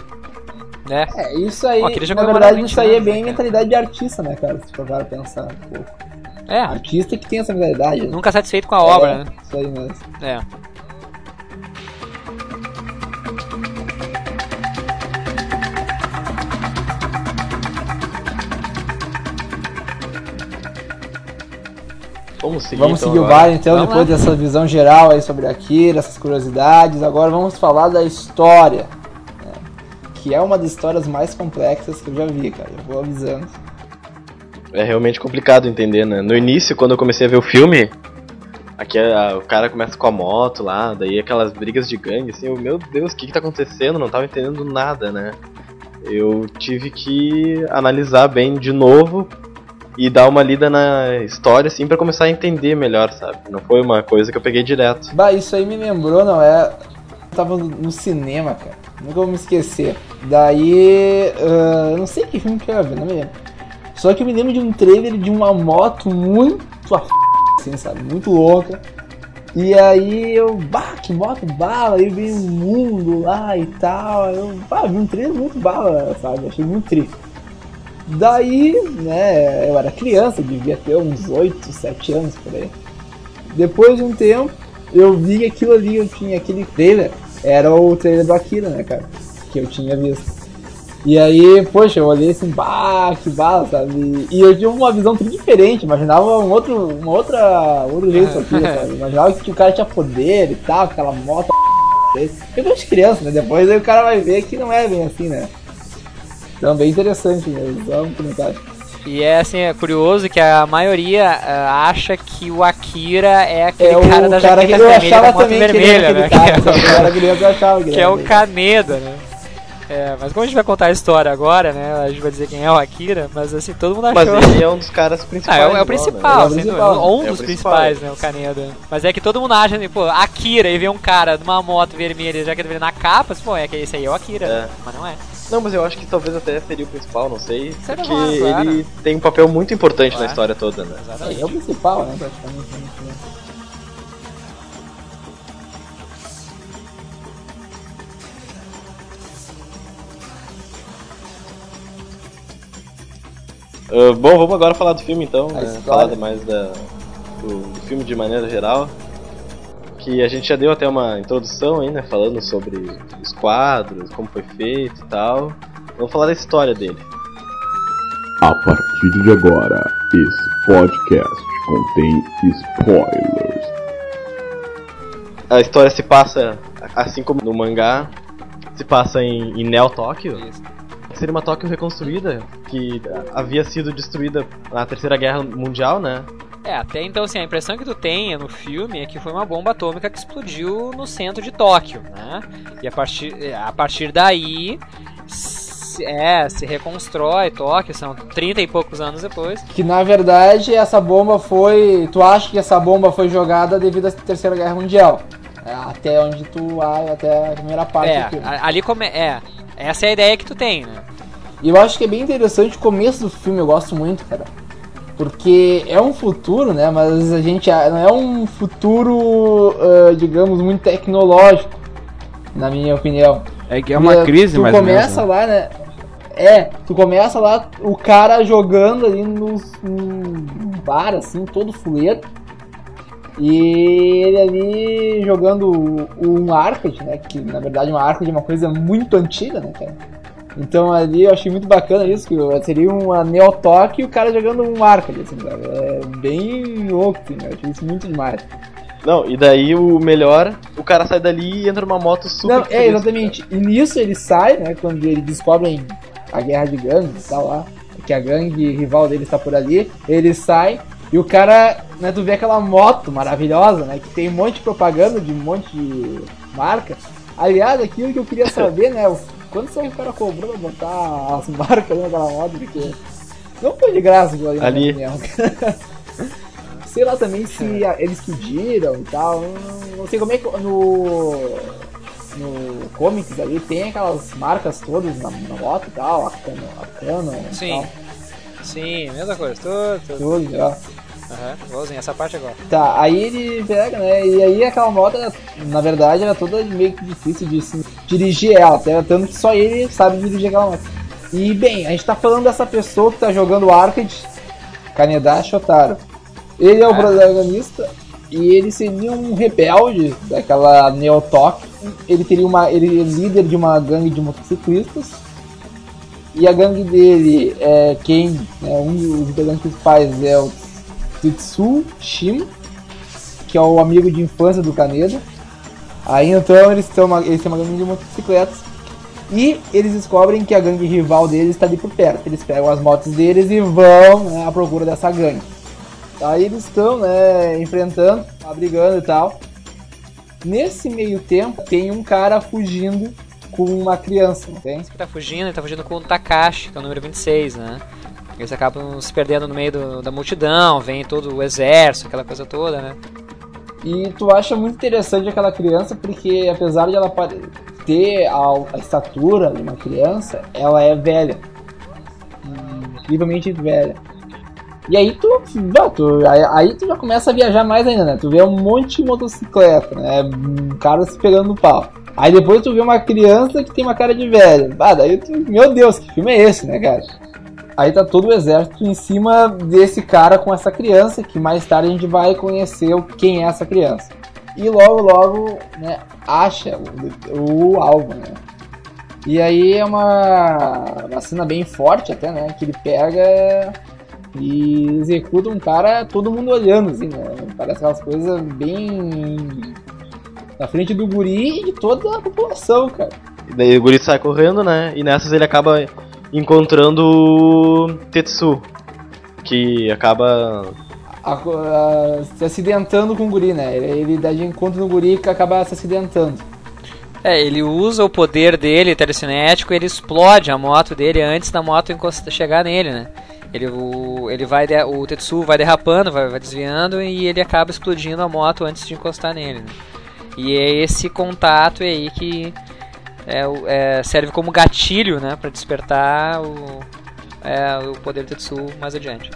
Né? É, isso aí, na verdade, 20 isso aí é anos, bem né, mentalidade de artista, né, cara? Se for para pensar um pouco. É, Artista que tem essa mentalidade. né? nunca satisfeito com a obra, É, né? Isso aí mesmo. É. Vamos seguir Vamos então seguir o baile então, Vamos depois lá. dessa visão geral aí sobre Akira, essas curiosidades. Agora vamos falar da história. né? Que é uma das histórias mais complexas que eu já vi, cara. Eu vou avisando. É realmente complicado entender, né? No início, quando eu comecei a ver o filme, aqui a- o cara começa com a moto lá, daí aquelas brigas de gangue, assim, eu, meu Deus, o que que tá acontecendo? Não tava entendendo nada, né? Eu tive que analisar bem de novo e dar uma lida na história, assim, pra começar a entender melhor, sabe? Não foi uma coisa que eu peguei direto. Bah, isso aí me lembrou, não é? Eu tava no- cinema, cara. Nunca vou me esquecer. Daí. eu não sei que filme que ver, não me lembro. Só que eu me lembro de um trailer de uma moto muito a f... assim, sabe? Muito louca. E aí eu, bah, que moto bala, aí veio um mundo lá e tal. Eu, bah, vi um trailer muito bala, sabe? Achei muito triste. Daí, né, eu era criança, devia ter uns 8, 7 anos por aí. Depois de um tempo, eu vi aquilo ali, eu tinha aquele trailer, era o trailer do Akira, né, cara? Que eu tinha visto. E aí, poxa, eu olhei assim, bah, que bala, sabe? E eu tive uma visão tudo diferente, imaginava um outro, uma outra, outro jeito do Akira, sabe? Imaginava que o cara tinha poder e tal, aquela moto. Eu gosto de criança, né? Depois aí o cara vai ver que não é bem assim, né? Então, bem interessante mesmo, só um comentário. E é assim, é curioso que a maioria ah, acha que o Akira é aquele É o cara da cara que jaqueta vermelha achava da moto que vermelha, né? cara, criança eu achava que que é o. Kaneda, né? É, mas como a gente vai contar a história agora, né? A gente vai dizer quem é o Akira, mas assim, todo mundo achou. Mas ele é um dos caras Ah, principais. é, o- é o igual, principal, É o sem principal. dúvida. Um É dos principal. principais, né? O Kaneda. Mas é que todo mundo acha, pô, Akira, e vê um cara numa moto vermelha, já que ele na capa, assim, pô, é que esse aí é o Akira, É. né? Mas não é. Não, mas eu acho que talvez até seria o principal, não sei. Certo, Porque claro. ele tem um papel muito importante Claro. na história toda, né? É, é o principal, né, praticamente. Ah, bom, vamos agora falar do filme então, A né? falar mais da, do, do filme de maneira geral. Que a gente já deu até uma introdução aí, né? Falando sobre os quadros, como foi feito e tal. Vamos falar da história dele. A partir de agora, esse podcast contém spoilers. A história se passa, assim como no mangá, se passa em, em Neo Tóquio. Isso. Seria uma Tóquio reconstruída, que havia sido destruída na Terceira Guerra Mundial, né? É, até então, assim, a impressão que tu tem no filme é que foi uma bomba atômica que explodiu no centro de Tóquio, né? E a partir, a partir daí, se, é, se reconstrói Tóquio, são 30 e poucos anos depois. Que na verdade essa bomba foi. Tu acha que essa bomba foi jogada devido à Terceira Guerra Mundial? É, até onde tu vai, até a primeira parte É, do filme. a- ali come, é, essa é a ideia que tu tem, né? E eu acho que é bem interessante o começo do filme, eu gosto muito, cara. Porque é um futuro, né? Mas a gente não é um futuro, ah, digamos, muito tecnológico, na minha opinião. É que é uma E, crise, tu mais ou menos. começa né? lá, né? É, tu começa lá, o cara jogando ali nos, num bar, assim, todo fuleiro. E ele ali jogando um arcade, né? Que na verdade uma arcade é uma coisa muito antiga, né, cara? Então ali eu achei muito bacana isso, que seria uma Neo Tóquio e o cara jogando um arcade, assim, cara. É bem louco, assim, eu achei isso muito demais. Não, e daí o melhor, o cara sai dali e entra numa moto super. Não, é, exatamente. E nisso ele sai, né? Quando eles descobrem a guerra de gangues e tal lá, que a gangue rival dele está por ali, ele sai e o cara, né, tu vê aquela moto maravilhosa, né? Que tem um monte de propaganda de um monte de marca. Aliás, aquilo que eu queria saber, né? o- Quanto será que o cara cobrou pra botar as marcas ali naquela moto? Porque não foi de graça aquilo ali, na Ali. opinião. Sei lá também se a- eles pediram e tal. Não, não sei como é que no. No comics ali tem aquelas marcas todas na, na moto e tal, a Canon, a Canon e Sim. tal. Sim, mesma coisa, tudo, tudo. Tudo, Aham, igualzinho, essa parte agora. Tá, aí ele pega, né? E aí aquela moto, na verdade, era toda meio que difícil de se dirigir ela, até tanto que só ele sabe dirigir aquela moto. E bem, a gente tá falando dessa pessoa que tá jogando arcade, Kaneda Shotaro. Ele é o Ah. protagonista e ele seria um rebelde daquela Neo Tóquio. Ele teria uma. Ele é líder de uma gangue de motociclistas. E a gangue dele é quem, né, um dos integrantes principais é o Tetsu Shima, que é o amigo de infância do Kaneda. Aí então eles, uma, eles têm uma gangue de motocicletas. E eles descobrem que a gangue rival deles está ali por perto. Eles pegam as motos deles e vão né, à procura dessa gangue. Aí eles estão né, enfrentando, brigando e tal. Nesse meio tempo, tem um cara fugindo com uma criança, não tem? que tá fugindo, ele tá fugindo com o Takashi, que é o número 26, né? Eles acabam se perdendo no meio do- da multidão, vem todo o exército, aquela coisa toda, né? E tu acha muito interessante aquela criança porque apesar de ela ter a, a estatura de uma criança, ela é velha. Incrivelmente velha. E aí tu, tu- aí, tu já começa a viajar mais ainda, né? Tu vê um monte de motocicleta, né? Um cara se pegando no pau. Aí depois tu vê uma criança que tem uma cara de velha. Bah, daí tu, meu Deus, que filme é esse, né, cara? Aí tá todo o exército em cima desse cara com essa criança, que mais tarde a gente vai conhecer quem é essa criança. E logo, logo, né, acha o, o alvo, né? E aí é uma, uma cena bem forte até, né? Que ele pega e executa um cara, todo mundo olhando, assim, né? Parece aquelas coisas bem na frente do guri e de toda a população, cara. E daí o guri sai correndo, né? E nessas ele acaba encontrando o Tetsu. Que acaba. a- a- se acidentando com o guri, né? Ele, ele dá de encontro no guri que acaba se acidentando. É, ele usa o poder dele, telecinético, ele explode a moto dele antes da moto chegar nele, né? Ele, o, ele vai, de- o Tetsu vai derrapando, vai, vai desviando e ele acaba explodindo a moto antes de encostar nele. Né? E é esse contato aí que é, é, serve como gatilho, né, para despertar o, é, o poder do Tetsu mais adiante.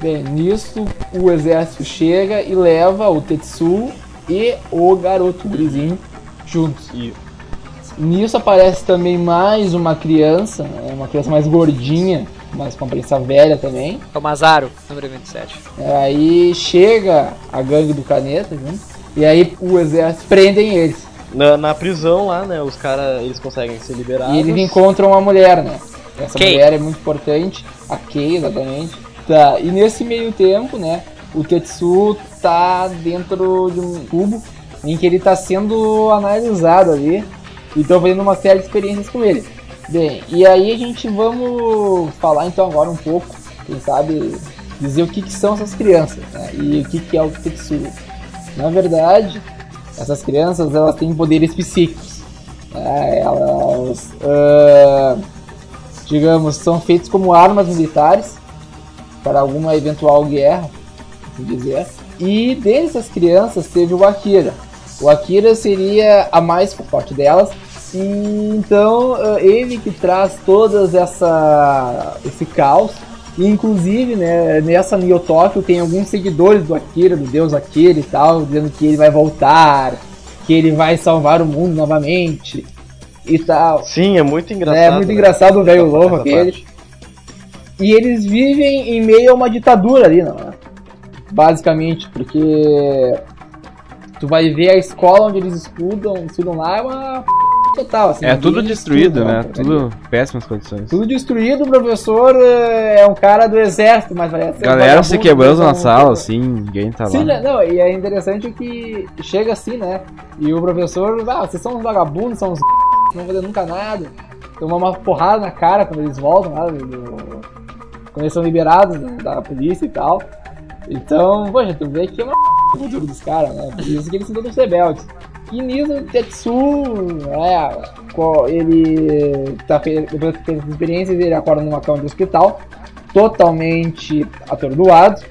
Bem, nisso o exército chega e leva o Tetsu e o garoto, o gurizinho, juntos. E Nisso aparece também mais uma criança, né, uma criança mais gordinha, mas com aparência velha também. É o Mazaro, número 27. Aí chega a gangue do Caneta junto, e aí o exército prendem eles. Na, na prisão lá, né, os caras, eles conseguem ser liberados. E eles encontram uma mulher, né? Essa Kay. mulher é muito importante, a Kay, exatamente. Tá, e nesse meio tempo, né, o Tetsu tá dentro de um cubo em que ele tá sendo analisado ali e estão fazendo uma série de experiências com ele. Bem, e aí a gente vamos falar então agora um pouco, quem sabe, dizer o que, que são essas crianças né, e o que, que é o Tetsu. Na verdade, essas crianças elas têm poderes psíquicos. né, elas, ah, digamos, são feitas como armas militares para alguma eventual guerra, assim dizer. E dessas crianças teve o Akira. O Akira seria a mais forte delas. E então ah, ele que traz todas essa esse caos. E, inclusive, né, nessa Tóquio tem alguns seguidores do Akira, do deus Akira e tal, dizendo que ele vai voltar, que ele vai salvar o mundo novamente e tal. Sim, é muito engraçado. É muito né? engraçado o velho louco aquele. parte. E eles vivem em meio a uma ditadura ali, não é? Basicamente, porque tu vai ver a escola onde eles estudam, estudam lá é uma. Total, assim. É tudo destruído, né? Tudo péssimas condições. Tudo destruído, o professor é um cara do exército, mas parece ser Galera se quebrando na então, sala, assim, ninguém tá Sim, lá. né? não, e é interessante que chega assim, né? E o professor, ah, vocês são uns vagabundos, são uns não vão fazer nunca nada. Toma uma porrada na cara quando eles voltam lá, do- quando eles são liberados da polícia e tal. Então, poxa, tu vê que é uma o futuro dos caras, né? Por isso que eles são todos rebeldes. E nisso, o Tetsu, co- ele tá depois de ter essas experiências, ele acorda numa cama de hospital, totalmente atordoado.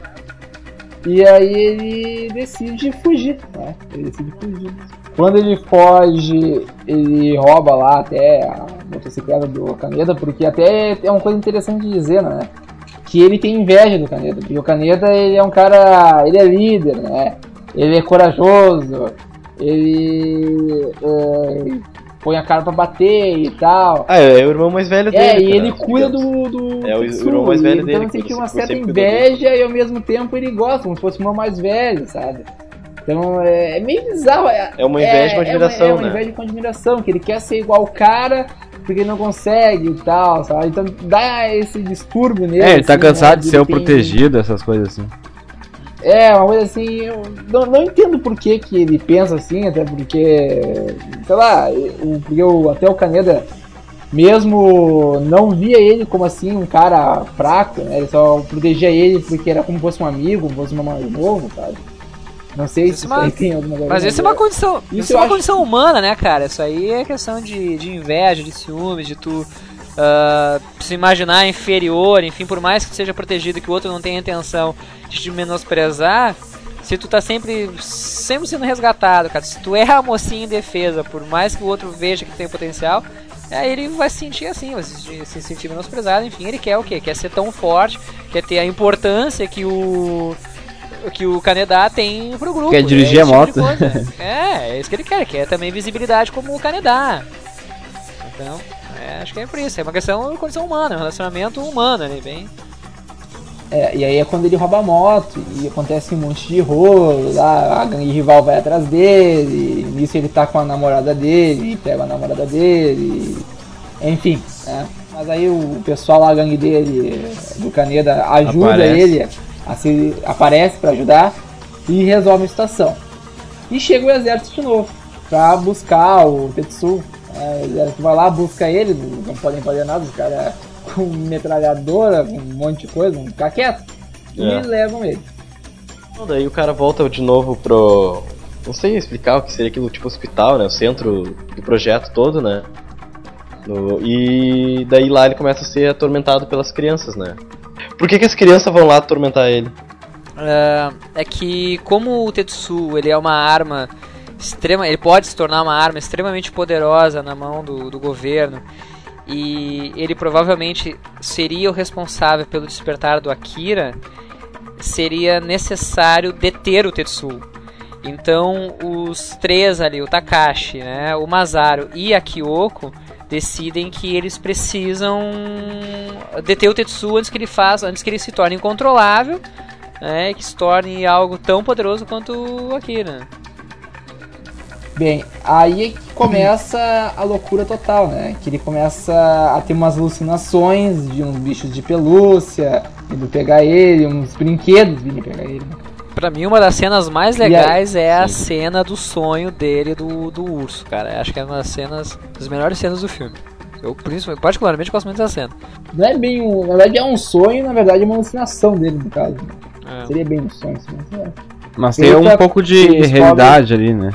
E aí ele decide fugir, né? Ele decide fugir. Quando ele foge, ele rouba lá até a motocicleta do Caneda, porque até é uma coisa interessante de dizer, né? Que ele tem inveja do Caneda, porque o Caneda ele é um cara, ele é líder, né? Ele é corajoso, ele é, põe a cara pra bater e tal. Ah, é o irmão mais velho dele. É, e cara, ele cuida do, do É, o Tetsu, irmão mais velho então dele, ele que sente uma certa inveja e ao mesmo tempo ele gosta, como se fosse o irmão mais velho, sabe? Então é, é meio bizarro. É, É uma inveja com admiração, é uma, é uma né? inveja com admiração, que ele quer ser igual o cara porque ele não consegue e tal, sabe? Então dá esse distúrbio nele. É, ele tá assim, cansado né? de ser o tem- protegido, essas coisas assim. É, uma coisa assim, eu não, não entendo por que, que ele pensa assim, até porque, sei lá, o, porque o, até o Caneda mesmo não via ele como assim um cara fraco, né? Ele só protegia ele porque era como fosse um amigo, como fosse um mais novo, sabe? Não sei Isso se é uma- tem alguma coisa. Mas isso é uma condição, Isso isso, eu é uma acho- condição humana, né, cara? Isso aí é questão de, de inveja, de ciúmes, de tu ah, se imaginar inferior, enfim, por mais que seja protegido, que o outro não tenha intenção de te menosprezar, se tu tá sempre, sempre sendo resgatado, cara, se tu é a mocinha em defesa, por mais que o outro veja que tem potencial, aí ele vai se sentir assim, vai se, sentir- se sentir menosprezado, enfim, ele quer o quê? Quer ser tão forte, quer ter a importância que o que o Canedá tem pro grupo. Quer dirigir é a tipo moto. coisa. é, é isso que ele quer, quer também visibilidade como o Canedá. Então, é, acho que é por isso, é uma questão de condição humana, é um relacionamento humano ali, bem. É, e aí é quando ele rouba a moto e acontece um monte de rolo, lá, a gangue rival vai atrás dele, e nisso ele tá com a namorada dele, pega a namorada dele, enfim, né? Mas aí o pessoal lá, a gangue dele, do Caneda, ajuda Aparece. ele, a se, aparece pra ajudar e resolve a situação. E chega o exército de novo, pra buscar o Tetsu. Né? O exército vai lá, busca ele, não podem fazer nada, os caras com metralhadora, com um monte de coisa, vão ficar quieto. E É. levam ele. Então, daí o cara volta de novo pro. Não sei explicar o que seria aquilo, tipo hospital, né? O centro do projeto todo, né? No- E daí lá ele começa a ser atormentado pelas crianças, né? Por que, que as crianças vão lá atormentar ele? Ah, é que como o Tetsu ele é uma arma extrema, ele pode se tornar uma arma extremamente poderosa na mão do, do governo e ele provavelmente seria o responsável pelo despertar do Akira, seria necessário deter o Tetsu. Então os três ali, o Takashi, né, o Masaru e a Kyoko, decidem que eles precisam deter o Tetsu antes que ele faça, antes que ele se torne incontrolável, né, que se torne algo tão poderoso quanto o Akira. Bem, aí é que começa a loucura total, né? Que ele começa a ter umas alucinações de uns bichos de pelúcia, indo pegar ele, uns brinquedos vindo pegar ele. né? Pra mim, uma das cenas mais E aí- legais é a Sim. cena do sonho dele do, do urso, cara. Acho que é uma das cenas, das melhores cenas do filme. Eu, principalmente, particularmente, gosto muito dessa cena. Não é bem um. Na verdade é um sonho, na verdade é uma alucinação dele, no caso. né? É. Seria bem um sonho, assim, mas é. Mas tem um pouco de realidade ali, né?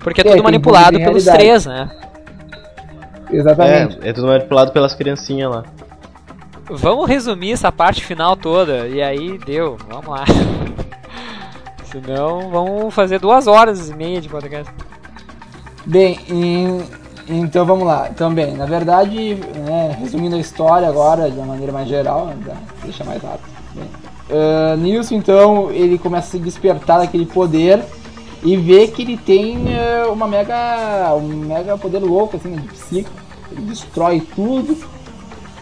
Porque é É, tudo tem manipulado pelos realidade. três, né? Exatamente. É, é tudo manipulado pelas criancinhas lá. Vamos resumir essa parte final toda. E aí, deu. Vamos lá. Senão, vamos fazer duas horas e meia de podcast. Bem, em- então vamos lá. Então, bem, na verdade, né, resumindo a história agora de uma maneira mais geral, né, pra deixar mais rápido. Bem, ah, Nilson, então, ele começa a se despertar daquele poder e vê que ele tem eh, uma mega, um mega poder louco, assim, de psico. Ele destrói tudo.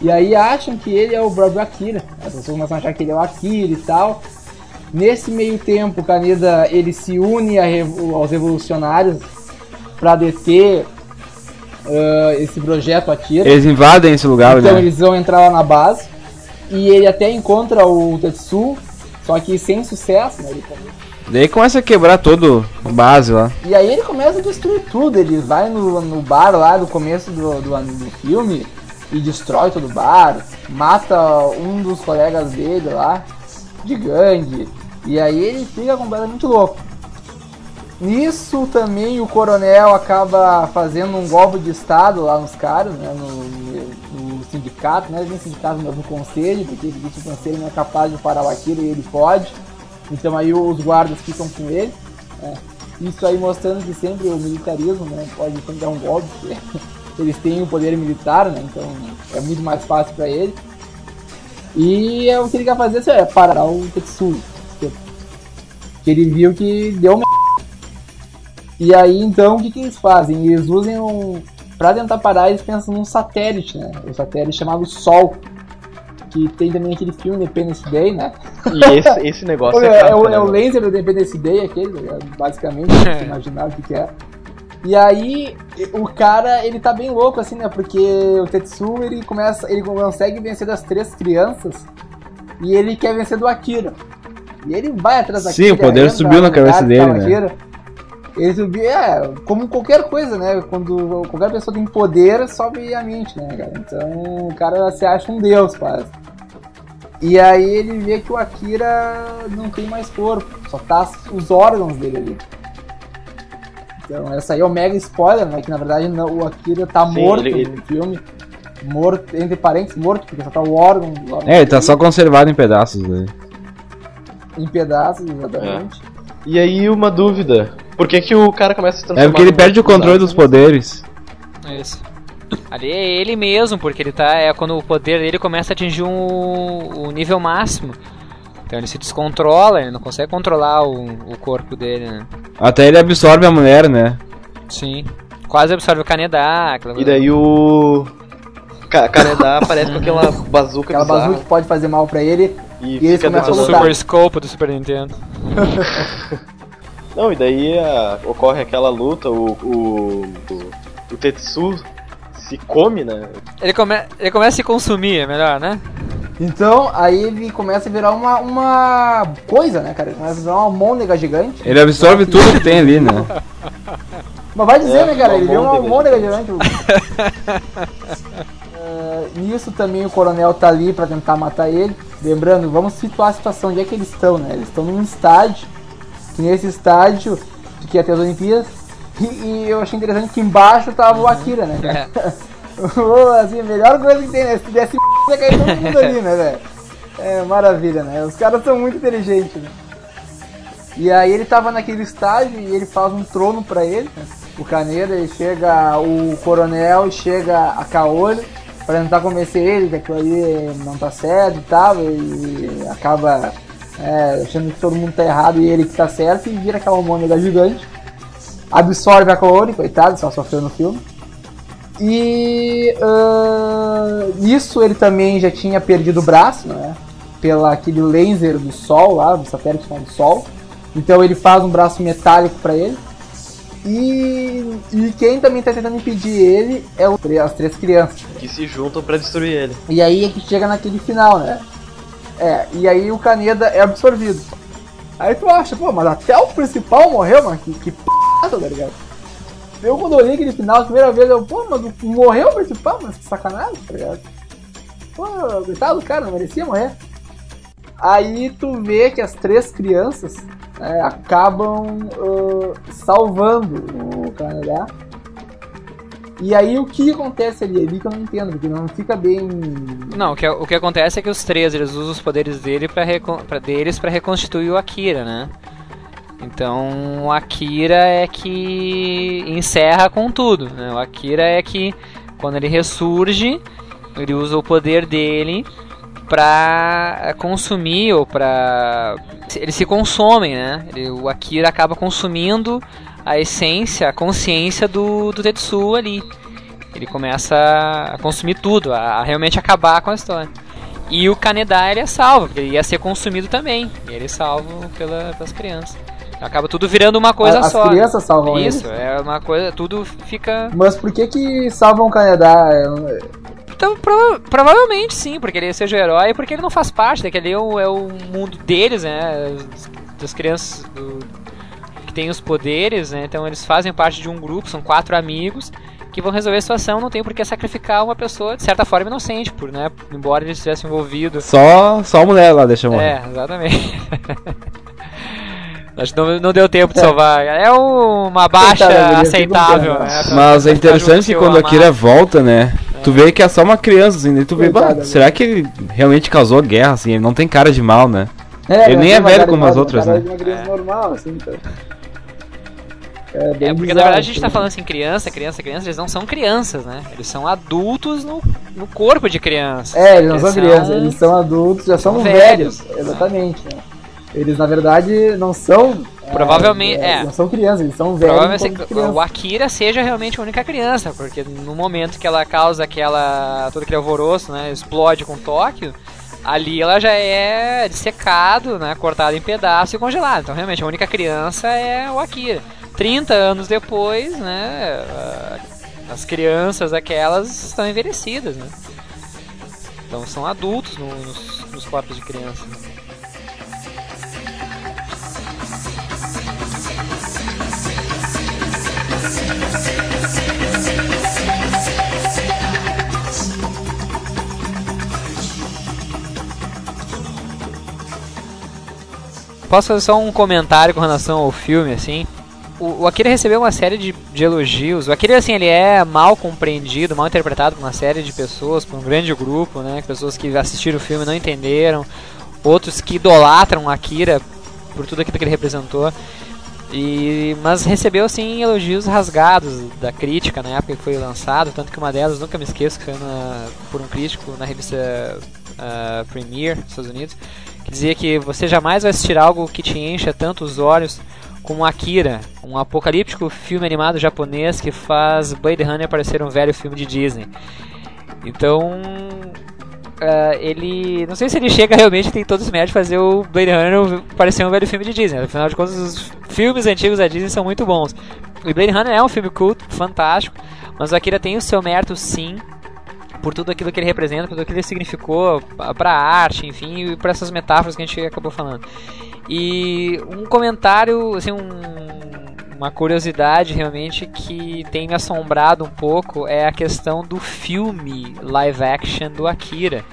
E aí acham que ele é o próprio Akira. As pessoas começam a achar que ele é o Akira e tal. Nesse meio tempo, o Kaneda ele se une revo- aos revolucionários para deter ah, esse projeto Akira. Eles invadem esse lugar, Então né? eles vão entrar lá na base e ele até encontra o Tetsu, só que sem sucesso, né? Ele Daí começa a quebrar todo o base lá. E aí ele começa a destruir tudo. Ele vai no, no bar lá do começo do, do, do filme e destrói todo o bar, mata um dos colegas dele lá, de gangue. E aí ele fica completamente louco. Nisso também o coronel acaba fazendo um golpe de estado lá nos caras, né, no, no sindicato, não é nem sindicato, mas no conselho, porque o conselho não é capaz de parar o Akira e ele pode. Então aí os guardas ficam com ele. né. Isso aí mostrando que sempre o militarismo né, pode sempre um golpe, eles têm o poder militar, né, então é muito mais fácil para ele. E é o que ele quer fazer é parar o Tetsuya. Que ele viu que deu merda. E aí então o que, que eles fazem? Eles usam um. Pra tentar parar, eles pensam num satélite, né? O satélite chamado Sol. Que tem também aquele filme Independence Day, né? E esse, esse negócio É, é, é, caro, o, né, é o laser do Independence Day, aquele, ligado? basicamente, pra você imaginar o que, que é. E aí, o cara, ele tá bem louco, assim, né? Porque o Tetsu, ele começa, ele consegue vencer das três crianças e ele quer vencer do Akira. E ele vai atrás da Sim, Akira. o poder subiu na cabeça dele, né? Akira. Ele subiu, é, como qualquer coisa, né? Quando qualquer pessoa tem poder, sobe a mente, né, cara? Então, o cara se acha um deus, quase. E aí ele vê que o Akira não tem mais corpo, só tá os órgãos dele ali. Então essa aí é o mega spoiler, né? Que na verdade não- o Akira tá Sim, morto ele- no filme. Morto, entre parênteses, morto, porque só tá o órgão. o órgão É, ele tá dele só conservado em pedaços. Né? Em pedaços, exatamente. E aí uma dúvida. Por que, que o cara começa a se transformar É porque ele perde o controle dos poderes. Isso. Ali é ele mesmo, porque ele tá. É quando o poder dele começa a atingir um, o nível máximo. Então ele se descontrola, ele não consegue controlar o, o corpo dele, né? Até ele absorve a mulher, né? Sim. Quase absorve o aquela E daí o. Ca- Canadá aparece com aquela bazuca Aquela bizarra bazuca que pode fazer mal pra ele. e, e eles fica começam a lutar. Super Scope do Super Nintendo. Não, e daí a- ocorre aquela luta, o, o, o, o Tetsu se come, né? Ele, come, ele começa a se consumir, é melhor, né? Então aí ele começa a virar uma, uma coisa, né, cara? Ele começa a virar uma môndega gigante. Ele absorve tudo que tem ali, né? Mas vai dizer, É, né, cara? Ele viu uma môndega môndega gigante. Ah, nisso também o coronel tá ali pra tentar matar ele. Lembrando, vamos situar a situação onde é que eles estão, né? Eles estão num estádio. Nesse estádio que ia ter as Olimpíadas. E, e eu achei interessante que embaixo tava o Akira, né, cara? Ô, assim, a melhor coisa que tem, né? Se desse ia cair todo mundo ali, né, velho? É maravilha, né? Os caras são muito inteligentes, né? E aí ele tava naquele estágio e ele faz um trono pra ele, né? o Caneira, e chega o coronel e chega a Kaori pra tentar convencer ele que aquilo ali não tá certo e tal, e acaba é, achando que todo mundo tá errado e ele que tá certo e vira aquela mônega gigante. Absorve a Kaori, coitado, só sofreu no filme. E ah, nisso ele também já tinha perdido o braço, né? Pela aquele laser do Sol lá, do satélite do Sol. Então ele faz um braço metálico pra ele. E, e quem também tá tentando impedir ele é o, as três crianças. Que se juntam pra destruir ele. E aí é que chega naquele final, né? É, e aí o Kaneda é absorvido. Aí tu acha, pô, mas até o principal morreu, mano, que, que p, tá ligado? Eu quando olhei aquele final a primeira vez, eu, pô, mas morreu o principal, mas que sacanagem, tá ligado? Pô, coitado do cara, não merecia morrer. Aí tu vê que as três crianças né, acabam ah, salvando o Canadá. E aí o que acontece ali? É ali que eu não entendo, porque não fica bem. Não, o que, o que acontece é que os três eles usam os poderes dele pra, recon, pra deles para reconstituir o Akira, né? Então o Akira é que encerra com tudo. Né? O Akira é que quando ele ressurge, ele usa o poder dele pra consumir ou pra. Eles se consomem, né? Ele- o Akira acaba consumindo a essência, a consciência do, do Tetsuo ali. Ele começa a consumir tudo, a, a realmente acabar com a história. E o Kaneda ele é salvo, porque ele ia ser consumido também. E ele é salvo pela, pelas crianças. Acaba tudo virando uma coisa As só. crianças salvam Isso, ele? é uma coisa, tudo fica. Mas por que que salvam o? Eu- Então, prova- provavelmente sim, porque ele seja o herói, porque ele não faz parte, daquele é o, é o mundo deles, né? Das crianças do- têm os poderes, né? Então eles fazem parte de um grupo, são quatro amigos que vão resolver a situação, não tem por que sacrificar uma pessoa de certa forma inocente, por, né? Embora ele estivesse envolvido. Só, só a mulher lá deixa morrer. É, exatamente. Acho que não, não deu tempo de salvar. É uma baixa Coitada, aceitável, né? Mas é interessante que quando a. Kira volta, né? Tu vê que é só uma criança, assim, daí tu vê, Coitada, bah, será que ele realmente causou guerra, assim? Ele não tem cara de mal, né? Ele nem tem é velho como as igual, outras, né? de uma criança normal, assim, então. É, É, porque na verdade a gente tá assim. falando assim, criança, criança, criança, eles não são crianças, né? Eles são adultos no, no corpo de criança. É, eles não são crianças, eles são adultos, já são, são velhos. velhos. Exatamente. né? Eles na verdade não são. é, Provavelmente- é. Não são crianças, eles são velhos. Provavelmente crianças. o Akira seja realmente a única criança, porque no momento que ela causa aquela. todo aquele alvoroço, né? Explode com Tóquio, ali ela já é dissecado, né? Cortado em pedaços e congelado. Então realmente a única criança é o Akira. 30 anos depois, né? As crianças aquelas estão envelhecidas, né? Então são adultos no- nos, nos corpos de criança. né? Posso fazer só um comentário com relação ao filme, assim? O, o Akira recebeu uma série de, de elogios. O Akira, assim, ele é mal compreendido, mal interpretado por uma série de pessoas, por um grande grupo, né? Pessoas que assistiram o filme não entenderam. Outros que idolatram o Akira por tudo aquilo que ele representou. E, mas recebeu assim elogios rasgados da crítica na época que foi lançado, tanto que uma delas, nunca me esqueço, que foi na- por um crítico na revista ah, Premiere dos Estados Unidos, que dizia que você jamais vai assistir algo que te encha tanto os olhos como Akira, um apocalíptico filme animado japonês que faz Blade Runner parecer um velho filme de Disney. Então, ah, ele. Não sei se ele chega realmente tem todos os méritos de fazer o Blade Runner parecer um velho filme de Disney. Afinal de contas, os filmes antigos da Disney são muito bons. O Blade Runner é um filme culto, fantástico, mas o Akira tem o seu mérito sim. Por tudo aquilo que ele representa, por tudo aquilo que ele significou para a arte, enfim, e para essas metáforas que a gente acabou falando. E um comentário, assim, um- uma curiosidade realmente que tem me assombrado um pouco é a questão do filme live action do Akira.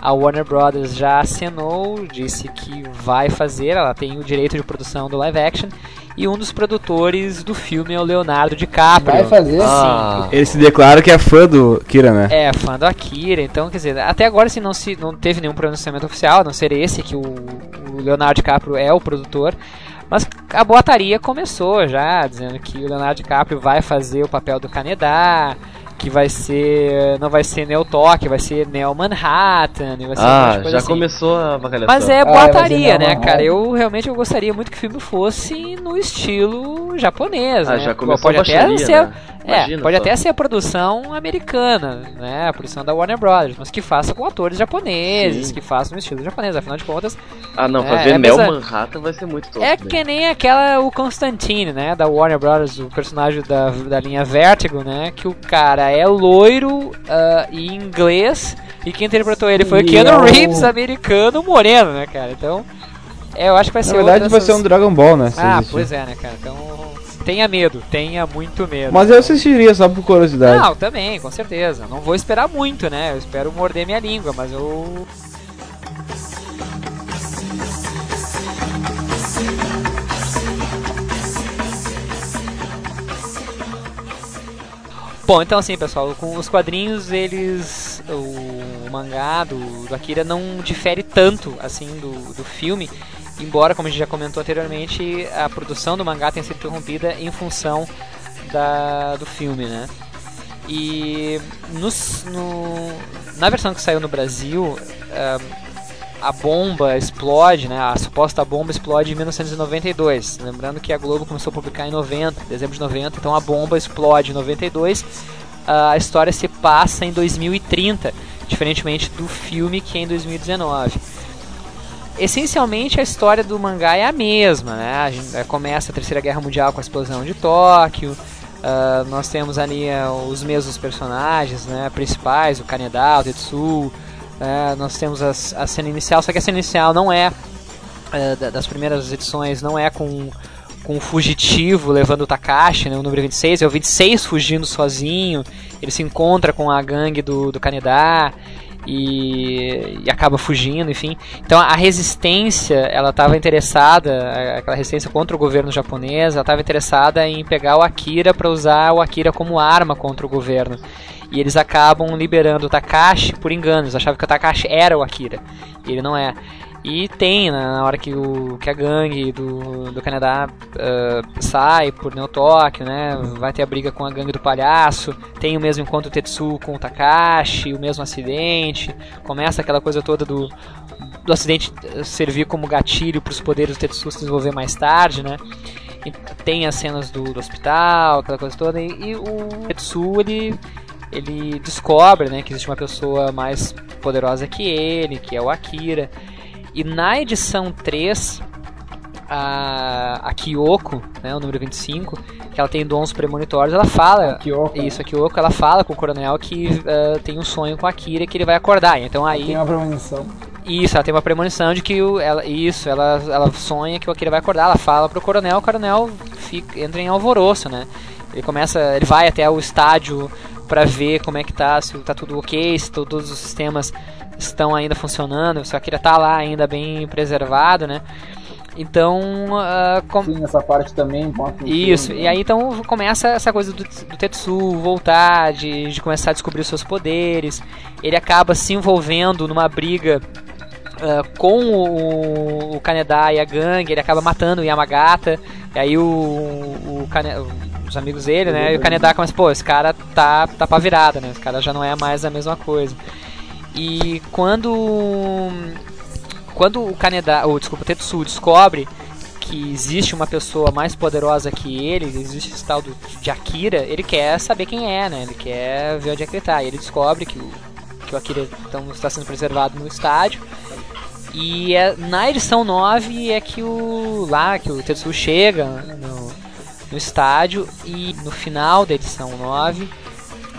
A Warner Brothers já assinou, disse que vai fazer, ela tem o direito de produção do live action, e um dos produtores do filme é o Leonardo DiCaprio. Vai fazer? Ah, Ele se declara que é fã do Kira, né? É, fã do Akira, então, quer dizer, até agora assim, não, se, não teve nenhum pronunciamento oficial, a não ser esse, que o, o Leonardo DiCaprio é o produtor, mas a boataria começou já, dizendo que o Leonardo DiCaprio vai fazer o papel do Canadá, que vai ser, não vai ser Neo Tóquio, vai ser Neo Manhattan, vai ser um monte ah de coisa já assim. começou a bacalhação. Mas é Ah, boataria, ser né, cara? Eu realmente eu gostaria muito que o filme fosse no estilo japonês, Ah, né? já começou pode a até ser, né? é, pode só. até ser a produção americana, né? A produção da Warner Brothers, mas que faça com atores japoneses, Sim. que faça no estilo japonês, afinal de contas, Ah, não, É, fazer é Mel mesmo- Manhattan vai ser muito top. é né? que nem aquela o Constantine, né, da Warner Brothers, o personagem da, da linha Vertigo, né, que o cara é loiro ah, e inglês e quem interpretou ele foi o Keanu Reeves, americano, moreno, né, cara. Então, é, eu acho que vai ser Na verdade vai ser um Dragon Ball, né? Ah, pois é, né, cara. Então, tenha medo, tenha muito medo. Mas eu assistiria só por curiosidade. Não, também, com certeza. Não vou esperar muito, né? Eu espero morder minha língua, mas eu. Bom, então assim, pessoal, com os quadrinhos, eles. O mangá do, do Akira não difere tanto assim do, do filme, embora, como a gente já comentou anteriormente, a produção do mangá tenha sido interrompida em função da, do filme, né? E nos- no, na versão que saiu no Brasil, ah, a bomba explode, né? A suposta bomba explode em 1992. Lembrando que a Globo começou a publicar em 90, dezembro de 90, então a bomba explode em 92. A história se passa em 2030, diferentemente do filme que é em 2019 essencialmente a história do mangá é a mesma, né? A gente eh, começa a Terceira Guerra Mundial com a explosão de Tóquio. ah, nós temos ali eh, os mesmos personagens, né? Principais, o Kaneda, o Tetsu. Eh, nós temos as- a cena inicial, só que a cena inicial não é da- das primeiras edições, não é com com o fugitivo levando o Takashi, né, o número 26, é o 26 fugindo sozinho, ele se encontra com a gangue do, do Kaneda e, e acaba fugindo, enfim. Então a resistência, ela estava interessada, aquela resistência contra o governo japonês, ela estava interessada em pegar o Akira para usar o Akira como arma contra o governo. E eles acabam liberando o Takashi por engano, eles achavam que o Takashi era o Akira, e ele não é. E tem, né, na hora que, o, que a gangue do, do Canadá ah, sai por Neo Tóquio, né? Vai ter a briga com a gangue do palhaço. Tem o mesmo encontro Tetsu com o Takashi, o mesmo acidente. Começa aquela coisa toda do, do acidente eh, servir como gatilho para os poderes do Tetsu se desenvolver mais tarde, né? E tem as cenas do, do hospital, aquela coisa toda. E, e o Tetsu, ele ele descobre né, que existe uma pessoa mais poderosa que ele, que é o Akira. E na edição 3, a, a Kyoko, né, o número 25, que ela tem dons premonitórios, ela fala. Kyoko, né? Isso, a Kyoko, ela fala com o coronel que ah, tem um sonho com a Akira que ele vai acordar. Então aí. Tem uma premonição. Isso, ela tem uma premonição de que o, ela, isso, ela, ela sonha que o Akira vai acordar, ela fala pro coronel, o coronel fica, entra em alvoroço, né? Ele começa, ele vai até o estádio pra ver como é que tá, se tá tudo ok, se to- todos os sistemas estão ainda funcionando, se o Akira tá lá ainda bem preservado, né? Então, ah, com- Sim, essa parte também isso, filme, e né? aí então começa essa coisa do, do Tetsu voltar, de, de começar a descobrir os seus poderes. Ele acaba se envolvendo numa briga ah, com o, o Kaneda e a gangue, ele acaba matando o Yamagata, e aí o, o Kane- os amigos dele, né? E o Kaneda começa, pô, esse cara tá, tá pra virada, né? Esse cara já não é mais a mesma coisa. E quando quando o Kaneda, ou desculpa, o Tetsu descobre que existe uma pessoa mais poderosa que ele, existe esse tal do, de Akira, ele quer saber quem é, né? Ele quer ver onde é que ele tá. E ele descobre que o, que o Akira então, está sendo preservado no estádio. E é, na edição 9 é que o lá que o Tetsu chega no, no estádio e no final da edição 9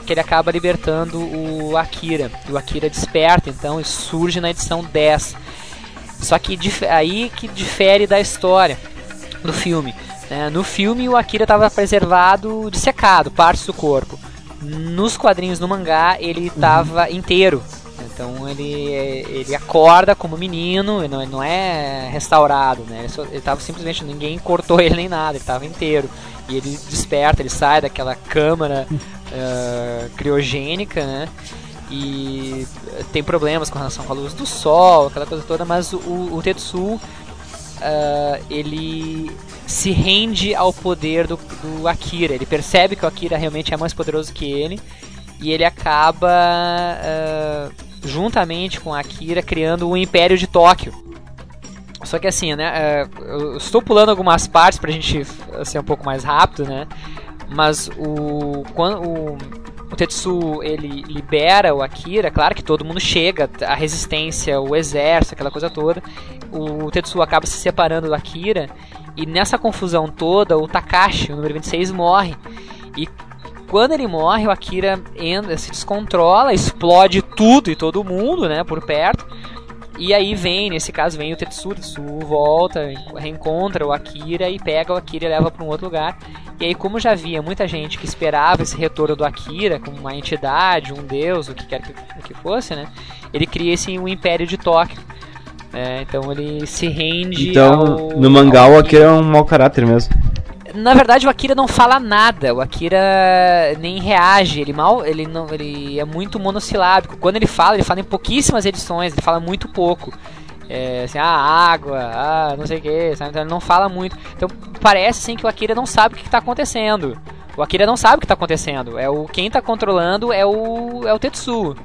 que ele acaba libertando o Akira. E o Akira desperta então e surge na edição 10. Só que aí que difere da história do filme. né? No filme o Akira estava preservado, dissecado, partes do corpo. Nos quadrinhos no mangá ele estava inteiro. Então ele, ele acorda como menino, ele não, ele não é restaurado, né? Ele, só, ele tava simplesmente, ninguém cortou ele nem nada, ele estava inteiro. E ele desperta, ele sai daquela câmara ah, criogênica, né? E tem problemas com relação com a luz do sol, aquela coisa toda, mas o, o Tetsu ah, ele se rende ao poder do, do Akira. Ele percebe que o Akira realmente é mais poderoso que ele e ele acaba ah, juntamente com Akira criando o Império de Tóquio. Só que assim, né? é, Eu estou pulando algumas partes pra gente ser um pouco mais rápido, né? Mas o quando o, o Tetsu ele libera o Akira, claro que todo mundo chega, a resistência, o exército, aquela coisa toda. O Tetsu acaba se separando do Akira e nessa confusão toda o Takashi, o número 26, morre. E quando ele morre, o Akira entra, se descontrola, explode tudo e todo mundo, né, por perto. E aí vem, nesse caso, vem o Tetsu, volta, reencontra o Akira e pega o Akira e leva para um outro lugar. E aí, como já havia muita gente que esperava esse retorno do Akira como uma entidade, um deus, o que quer que, que fosse, né? Ele cria esse um Império de Tóquio. É, então ele se rende Então, ao- no mangá o Akira é um mau caráter mesmo. Na verdade, o Akira não fala nada. O Akira nem reage. Ele mal, ele não, ele é muito monossilábico. Quando ele fala, ele fala em pouquíssimas edições. Ele fala muito pouco. É, assim, ah, água, ah, não sei o que? Então ele não fala muito. Então parece assim que o Akira não sabe o que está acontecendo. O Akira não sabe o que está acontecendo. É o quem está controlando é o é o Tetsu.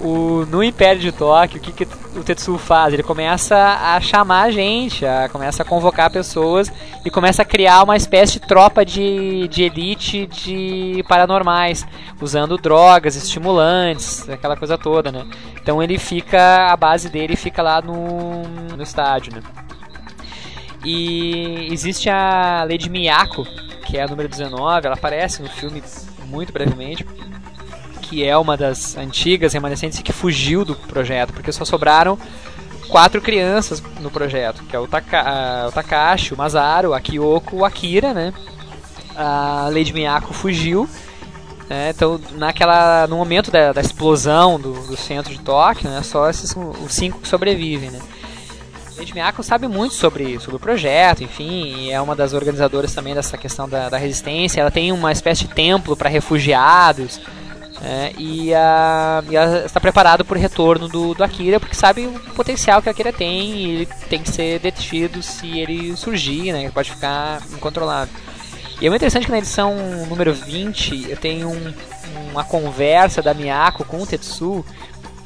O, no Império de Tóquio, o que, que o Tetsu faz? Ele começa a chamar a gente, a, começa a convocar pessoas e começa a criar uma espécie de tropa de, de elite de paranormais, usando drogas, estimulantes, aquela coisa toda, né? Então ele fica, a base dele fica lá no, no estádio, né? E existe a Lady Miyako, que é a número 19, ela aparece no filme muito brevemente, que é uma das antigas remanescentes que fugiu do projeto, porque só sobraram quatro crianças no projeto, que é o, Taka, o Takashi, o Masaru, a Kyoko, o Akira, né? A Lady Miyako fugiu, né? Então, naquela, no momento da, da explosão do, do centro de Tóquio, né? Só esses os cinco que sobrevivem, né? Lady Miyako sabe muito sobre, sobre o projeto, enfim, é uma das organizadoras também dessa questão da, da resistência. Ela tem uma espécie de templo para refugiados, é, e, a, e ela está preparada para o retorno do, do Akira, porque sabe o potencial que o Akira tem e ele tem que ser detido se ele surgir, né? Ele pode ficar incontrolável. E é muito interessante que na edição número 20 eu tenho um- uma conversa da Miyako com o Tetsu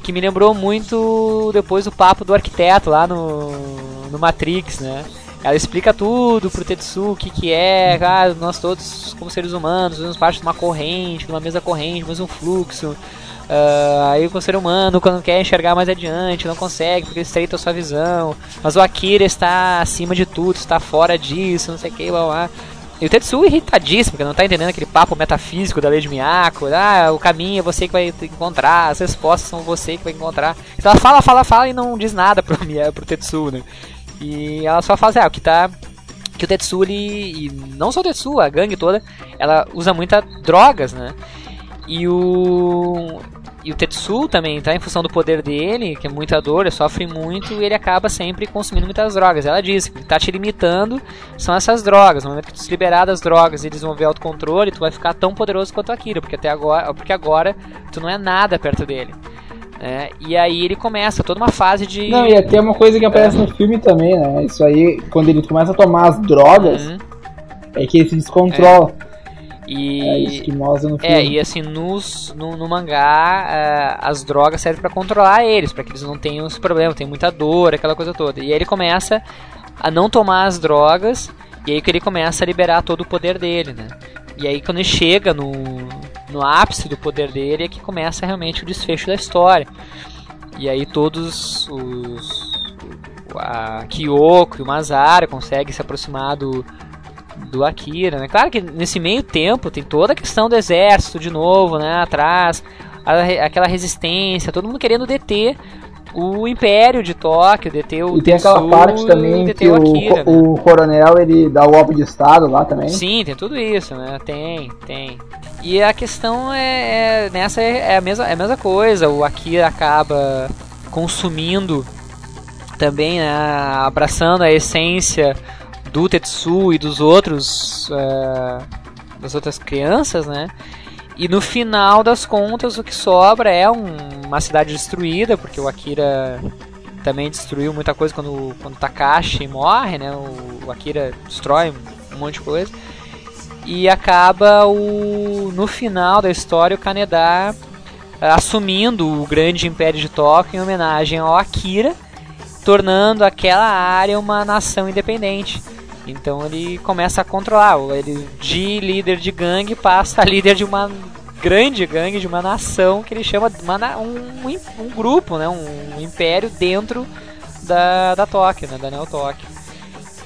que me lembrou muito depois o papo do arquiteto lá no, no Matrix, né? Ela explica tudo pro Tetsu, o que que é, ah, nós todos como seres humanos fazemos parte de uma corrente, de uma mesma corrente, mesmo fluxo. Ah, aí o ser humano, quando quer enxergar mais adiante, não consegue porque estreita a sua visão. Mas o Akira está acima de tudo, está fora disso, não sei o que, blá blá. E o Tetsu irritadíssimo, porque não tá entendendo aquele papo metafísico da Lady Miyako. Ah, o caminho é você que vai encontrar, as respostas são você que vai encontrar. Então ela fala, fala, fala e não diz nada pro, Miya- pro Tetsu, né? E ela só assim, ah, o que tá... Que o Tetsu, ele... E não só o Tetsu, a gangue toda, ela usa muita drogas, né? E o... E o Tetsu também, tá? Em função do poder dele, que é muita dor, ele sofre muito e ele acaba sempre consumindo muitas drogas. Ela diz que tá te limitando são essas drogas. No momento que tu se liberar das drogas e desenvolver autocontrole, tu vai ficar tão poderoso quanto Akira, porque até agora, porque agora tu não é nada perto dele. Né? e aí ele começa toda uma fase de. Não, e até uma coisa que aparece no filme também, né? Isso aí, quando ele começa a tomar as drogas, Uhum. é que ele se descontrola. E É, isso que mostra no filme. É, e assim, nos, no, no mangá, ah, as drogas servem pra controlar eles, pra que eles não tenham esse problema, tem muita dor, aquela coisa toda. E aí ele começa a não tomar as drogas, e aí que ele começa a liberar todo o poder dele, né? E aí quando ele chega no, no ápice do poder dele é que começa realmente o desfecho da história. E aí todos os. A Kyoko e o Masaru conseguem se aproximar do, do Akira, né? Claro que nesse meio tempo tem toda a questão do exército de novo, né? Atrás, a aquela resistência, todo mundo querendo deter o Império de Tóquio, deter o E tem aquela Tetsu parte também que o, Akira, né? o coronel ele dá o golpe de estado lá também. Sim, tem tudo isso, né? Tem, tem. E a questão é, é- nessa é, é a mesma, é a mesma coisa. O Akira acaba consumindo também, né, abraçando a essência do Tetsu e dos outros é, das outras crianças, né? E no final das contas o que sobra é um- uma cidade destruída, porque o Akira também destruiu muita coisa quando quando Takashi morre, né? O, o Akira destrói um monte de coisa. E acaba o no final da história o Kaneda eh, assumindo o grande império de Tóquio em homenagem ao Akira tornando aquela área uma nação independente. Então ele começa a controlar. Ele de líder de gangue passa a líder de uma grande gangue, de uma nação que ele chama uma, um, um grupo, né? um império dentro da, da Tóquio, né? da Neo Tóquio.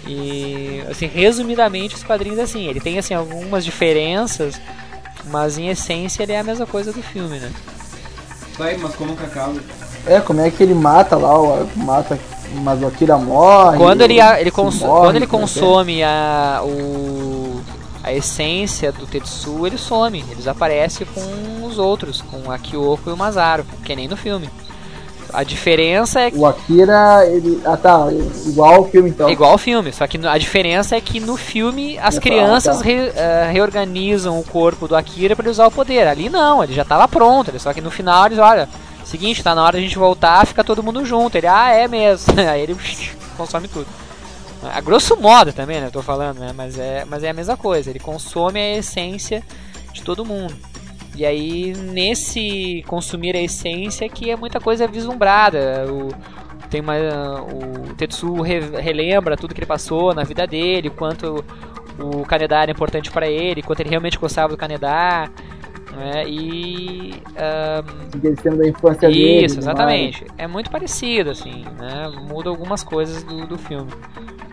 E assim, resumidamente os quadrinhos assim, ele tem assim algumas diferenças, mas em essência ele é a mesma coisa do filme, né? Vai, mas como que acaba? É, como é que ele mata lá, o, mata, mas o Akira morre. Quando ele, ele se conso- morre, quando ele é é? consome a, o, a essência do Tetsu, ele some. Ele desaparece com os outros, com a Kyoko e o Masaru, que nem no filme. A diferença é que O Akira, ele. Ah tá, igual ao filme então. é igual ao filme, só que a diferença é que no filme as Ah, crianças tá. re- eh, reorganizam o corpo do Akira para ele usar o poder. Ali não, ele já estava pronto, só que no final eles, olha, seguinte, tá na hora de a gente voltar, fica todo mundo junto. Ele, ah, é mesmo. Aí ele consome tudo. A grosso modo também, né, eu tô falando, né, mas é, mas é a mesma coisa, ele consome a essência de todo mundo. E aí, nesse consumir a essência que é muita coisa vislumbrada. O, tem uma, o Tetsu re- relembra tudo que ele passou na vida dele, quanto o Kaneda era importante para ele, quanto ele realmente gostava do Kaneda. Né? E. Aquele cena da infância dele. isso, exatamente. É muito parecido, assim, né? Muda algumas coisas do, do filme.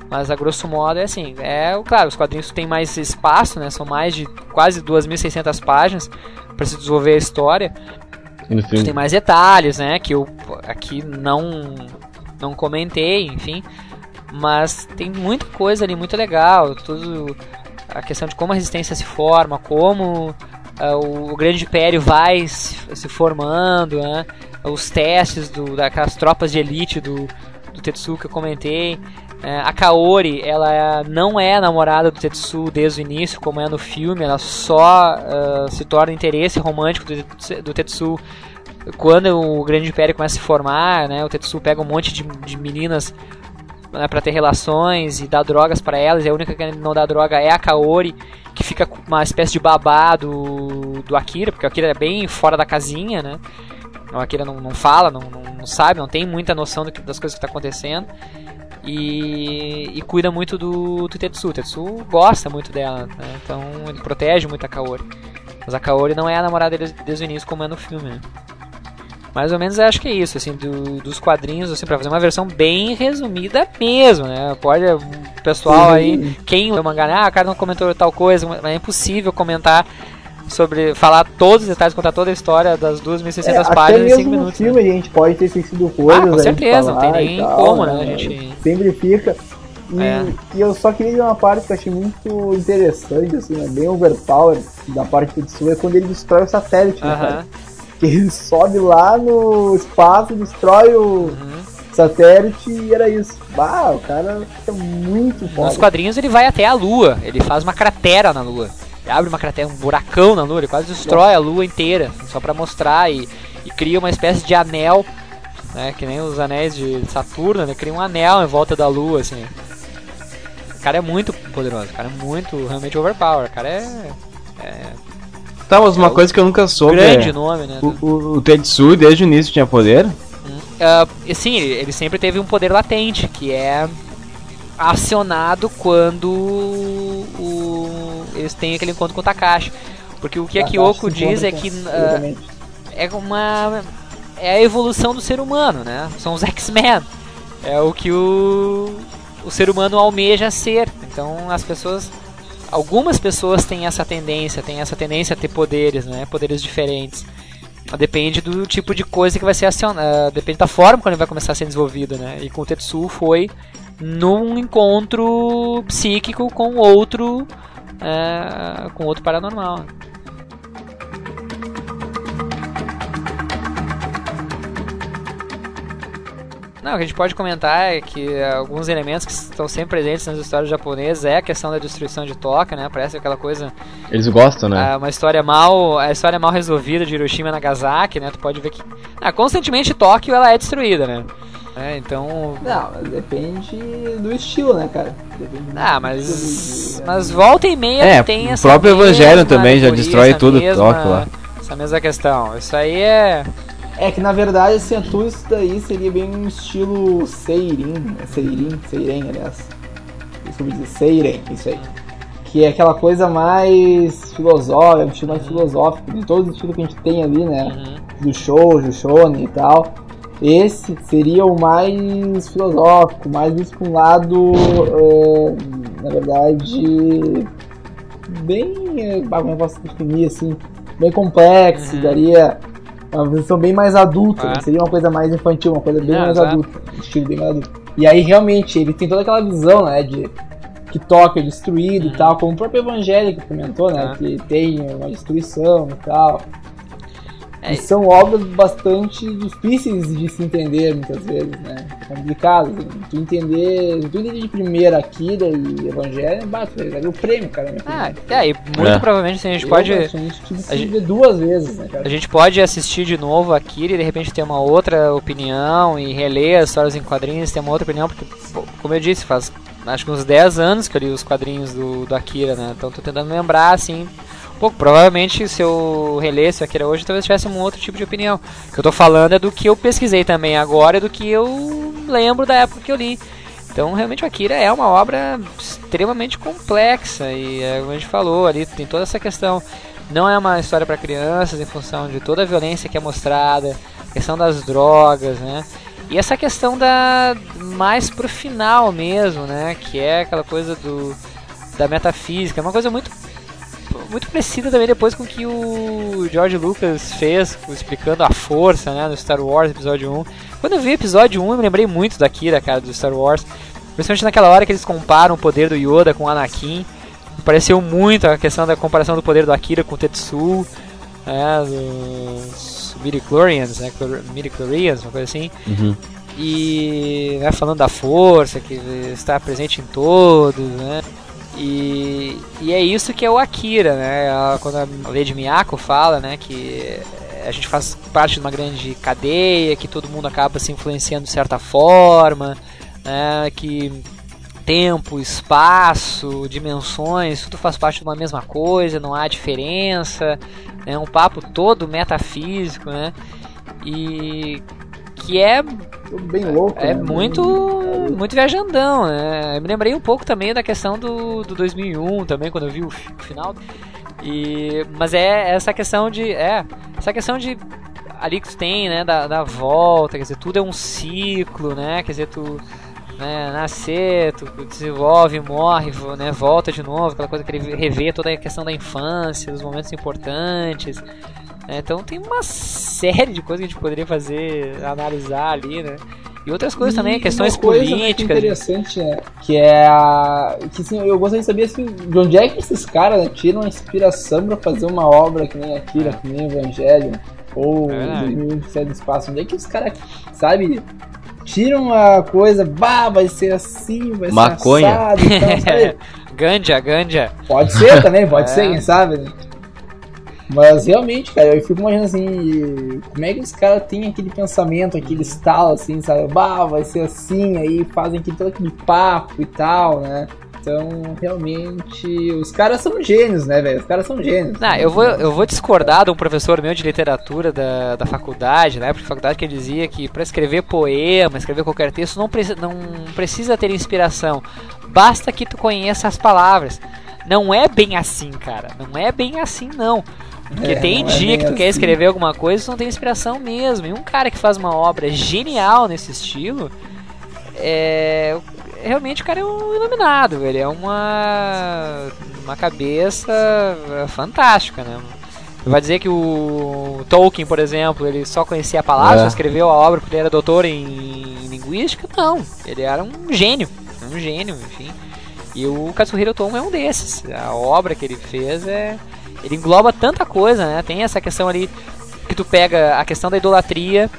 Mas a grosso modo é assim, é claro, os quadrinhos têm mais espaço, né? São mais de quase 2.600 páginas para se desenvolver a história. Tem mais detalhes, né? Que eu aqui não não comentei, enfim. Mas tem muita coisa ali muito legal. Tudo a questão de como a resistência se forma, como o, o grande império vai se, se formando, né? Os testes do, daquelas tropas de elite do, do Tetsu que eu comentei. É, a Kaori, ela não é namorada do Tetsu desde o início, como é no filme, ela só ah, se torna interesse romântico do, Tetsu quando o Grande Império começa a se formar, né? O Tetsu pega um monte de, de meninas né, para ter relações e dá drogas para elas, e a única que não dá droga é a Kaori, que fica uma espécie de babá do, do Akira, porque o Akira é bem fora da casinha, né? O Akira não, não fala, não, não, não sabe, não tem muita noção do que- das coisas que está acontecendo. E, e cuida muito do, do Tetsu. O Tetsu gosta muito dela, né? então ele protege muito a Kaori. Mas a Kaori não é a namorada dele desde o início, como é no filme. Né? Mais ou menos acho que é isso, assim, do- dos quadrinhos, assim, pra fazer uma versão bem resumida mesmo, né? Pode, o pessoal aí, quem o mangá, ah, o cara não comentou tal coisa, mas é impossível comentar sobre, falar todos os detalhes, contar toda a história das 2.600 É, páginas em mesmo 5 no minutos. filme a gente pode ter esquecido coisas. Ah, com certeza, não tem e nem tal, como, né, a gente- Sempre fica. E, É. e eu só queria dizer uma parte que eu achei muito interessante, assim, né, bem overpower da parte do Tetsuya, é quando ele destrói o satélite, né, Aham. cara? Que ele sobe lá no espaço, destrói o Uhum. satélite e era isso. Bah, o cara é muito Nos foda. quadrinhos ele vai até a Lua, ele faz uma cratera na Lua. Abre uma cratera, um buracão na Lua, ele quase destrói a Lua inteira, só pra mostrar e, e cria uma espécie de anel, né, que nem os anéis de Saturno, né, cria um anel em volta da Lua, assim. O cara é muito poderoso, o cara é muito, realmente overpower, o cara é, é Tá, mas uma coisa que eu nunca soube grande é... nome, né. O, o, o Tetsu desde o início tinha poder? E sim, ele, ele sempre teve um poder latente, que é acionado quando o, eles têm aquele encontro com o Takashi. Porque o que a Takashi Kyoko se diz é que ah, exatamente. é uma é a evolução do ser humano, né? São os X-Men. É o que o o ser humano almeja ser. Então as pessoas algumas pessoas têm essa tendência, têm essa tendência a ter poderes, né? Poderes diferentes. Depende do tipo de coisa que vai ser acionada, depende da forma como ele vai começar a ser desenvolvido, né? E com o Tetsu foi num encontro psíquico com outro é, com outro paranormal. Não, o que a gente pode comentar é que alguns elementos que estão sempre presentes nas histórias japonesas é a questão da destruição de Tóquio, né? Parece aquela coisa Eles gostam, né? ah, uma história mal, a história mal resolvida de Hiroshima e Nagasaki, né? Tu pode ver que ah, constantemente Tóquio ela é destruída, né? É, então, Não, mas depende do estilo, né, cara? Depende do ah, estilo mas de- mas volta e meia É, tem o essa próprio mesma Evangelho também já destrói tudo, mesma- lá. Essa mesma questão. Isso aí é É que na verdade, assim, tudo isso daí seria bem um estilo Seirin, né? Seirin, Seiren, aliás. Eu dizer, Seiren, isso aí. Que é aquela coisa mais filosófica, um estilo mais filosófico, de todos os estilos que a gente tem ali, né? Do shoujo, shonen e tal. Esse seria o mais filosófico, mais visto para um lado, eh, na verdade, bem. Como eu posso definir assim? Bem complexo, daria uma visão bem mais adulta, Ah. seria uma coisa mais infantil, uma coisa bem Não, mais exato. adulta, um estilo bem mais adulto. E aí realmente ele tem toda aquela visão, né, de que toca é destruído e tal, como o próprio Evangelho que comentou, né, Uhum. Ah. que tem uma destruição e tal. É. E são obras bastante difíceis de se entender muitas vezes, né? Complicadas. né? Tu entender. Tu entender de primeira Akira e Evangelho, bate, o prêmio, cara. né? Ah, é, e muito É. provavelmente assim, a gente Eu, pode. a gente- ver duas vezes, né, cara? A gente pode assistir de novo Akira e de repente ter uma outra opinião e reler as histórias em quadrinhos, ter uma outra opinião, porque, como eu disse, faz acho que uns 10 anos que eu li os quadrinhos do, do Akira, né? Então tô tentando lembrar, assim. Pouco, provavelmente se eu relesse Akira hoje, talvez tivesse um outro tipo de opinião. O que eu tô falando é do que eu pesquisei também agora, e do que eu lembro da época que eu li. Então, realmente, o Akira é uma obra extremamente complexa e, é, como a gente falou ali, tem toda essa questão. Não é uma história para crianças em função de toda a violência que é mostrada, questão das drogas, né? E essa questão da mais pro final mesmo, né? Que é aquela coisa do da metafísica, é uma coisa muito muito parecida também depois com o que o George Lucas fez, explicando a força, né, no Star Wars episódio 1. Quando eu vi o episódio 1, eu me lembrei muito da Kira, cara, do Star Wars. Principalmente naquela hora que eles comparam o poder do Yoda com o Anakin. Pareceu muito a questão da comparação do poder do Akira com o Tetsu, né, dos Midichlorians, né, chlor- Midichlorians, uma coisa assim. E né, falando da força que está presente em todos, né? E, e é isso que é o Akira, né? Quando a Lady Miyako fala, né, que a gente faz parte de uma grande cadeia, que todo mundo acaba se influenciando de certa forma, né, que tempo, espaço, dimensões, tudo faz parte de uma mesma coisa, não há diferença, é um papo todo metafísico, né? E que é bem louco. é né? muito, muito viajandão, né? Eu me lembrei um pouco também da questão do, do 2001 também, quando eu vi o o final. E, mas é essa questão de, é, essa questão de ali que tu tem, né, da, da volta, quer dizer, tudo é um ciclo, né? Quer dizer, tu né, nascer, tu desenvolve, morre, né, volta de novo, aquela coisa que ele revê toda a questão da infância, dos momentos importantes. Né? Então tem uma série de coisas que a gente poderia fazer, analisar ali, né? E outras coisas também, E questões uma coisa, né, que políticas. interessante, né? Que é a. Que assim, eu gostaria de saber assim, de onde é que esses caras né, tiram a inspiração pra fazer uma obra que nem Akira, que nem Evangelho, ou É verdade. 2027 do espaço. Onde é que os caras, sabe, tiram a coisa, bah, vai ser assim, vai Maconha. ser assado e tal, sabe? Ganja, ganja. Pode ser também, pode É. ser, quem sabe, né? Mas realmente, cara, eu fico imaginando assim, como é que os caras têm aquele pensamento, aquele estalo assim, sabe? Bah, vai ser assim, aí fazem aquele, todo aquele papo e tal, né? Então, realmente, os caras são gênios, né, velho? Os caras são gênios. Não, eu vou, eu vou discordar de um professor meu de literatura da, da faculdade, né? Porque faculdade que ele dizia que para escrever poema, escrever qualquer texto, não, preci não precisa ter inspiração. Basta que tu conheça as palavras. Não é bem assim, cara. Não é bem assim, não. Porque É, tem é dia bem que tu quer escrever alguma coisa e não tem inspiração mesmo. E um cara que faz uma obra genial nesse estilo, é. Realmente o cara é um iluminado, velho. É uma. Uma cabeça fantástica, né? Vai dizer que o Tolkien, por exemplo, ele só conhecia a palavra, É. só escreveu a obra porque ele era doutor em linguística? Não. Ele era um gênio. Um gênio, enfim. E o Katsuhiro Otomo é um desses. A obra que ele fez é. Ele engloba tanta coisa, né? Tem essa questão ali que tu pega a questão da idolatria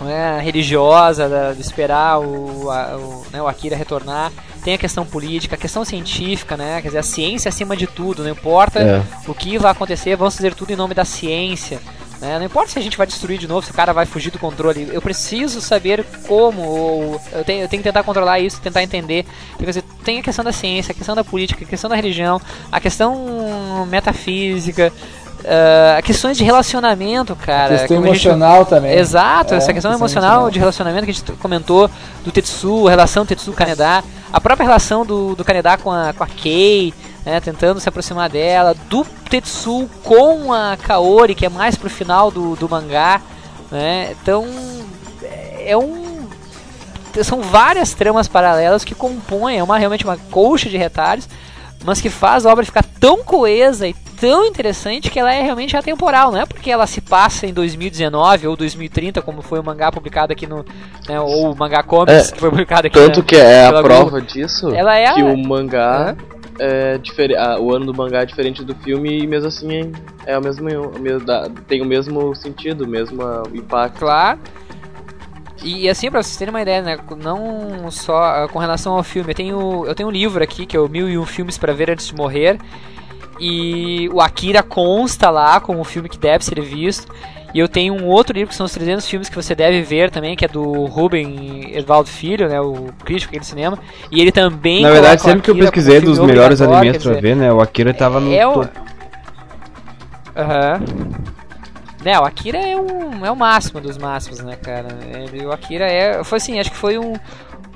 né, religiosa, da- de esperar o, a- o, né, o Akira retornar. Tem a questão política, a questão científica, né? Quer dizer, a ciência acima de tudo, não importa É. o que vai acontecer, vamos fazer tudo em nome da ciência. Né? Não importa se a gente vai destruir de novo, se o cara vai fugir do controle. Eu preciso saber como, ou eu tenho, eu tenho que tentar controlar isso, tentar entender. Quer dizer, tem a questão da ciência, a questão da política, a questão da religião, a questão metafísica. ah, questões de relacionamento, cara. Questão a gente- emocional também. Exato, É, essa questão questão emocional, emocional. de relacionamento que a gente comentou do Tetsu, a relação Tetsu-Kaneda, a própria relação do, do Kaneda com a, com a Kei, né, tentando se aproximar dela, do Tetsu com a Kaori, que é mais pro final do, do mangá, né, então é um são várias tramas paralelas que compõem, é uma, realmente uma colcha de retalhos, mas que faz a obra ficar tão coesa e tão interessante que ela é realmente atemporal, não é porque ela se passa em 2019 ou 2030, como foi o mangá publicado aqui no. né, ou o mangá comics É, que foi publicado aqui Tanto na- que é a prova Globo. disso Ela é que a- o mangá é diferente. O ano do mangá é diferente do filme e mesmo assim é o mesmo, o mesmo tem o mesmo sentido, o mesmo ah, impacto. Claro. E, e assim, pra vocês terem uma ideia, né? Não só ah, com relação ao filme, eu tenho, eu tenho um livro aqui que é o Mil e Um Filmes para Ver Antes de Morrer. E o Akira consta lá como um filme que deve ser visto. E eu tenho um outro livro que são os 300 filmes que você deve ver também, que é do Ruben Edvaldo Filho, né? O crítico aqui do cinema. E ele também. Na verdade, sempre que eu pesquisei dos melhores pra dizer, ver, né? O Akira tava no é o- topo. Aham. Né, o Akira é um é o máximo dos máximos, né, cara? Ele, o Akira é, foi assim, acho que foi um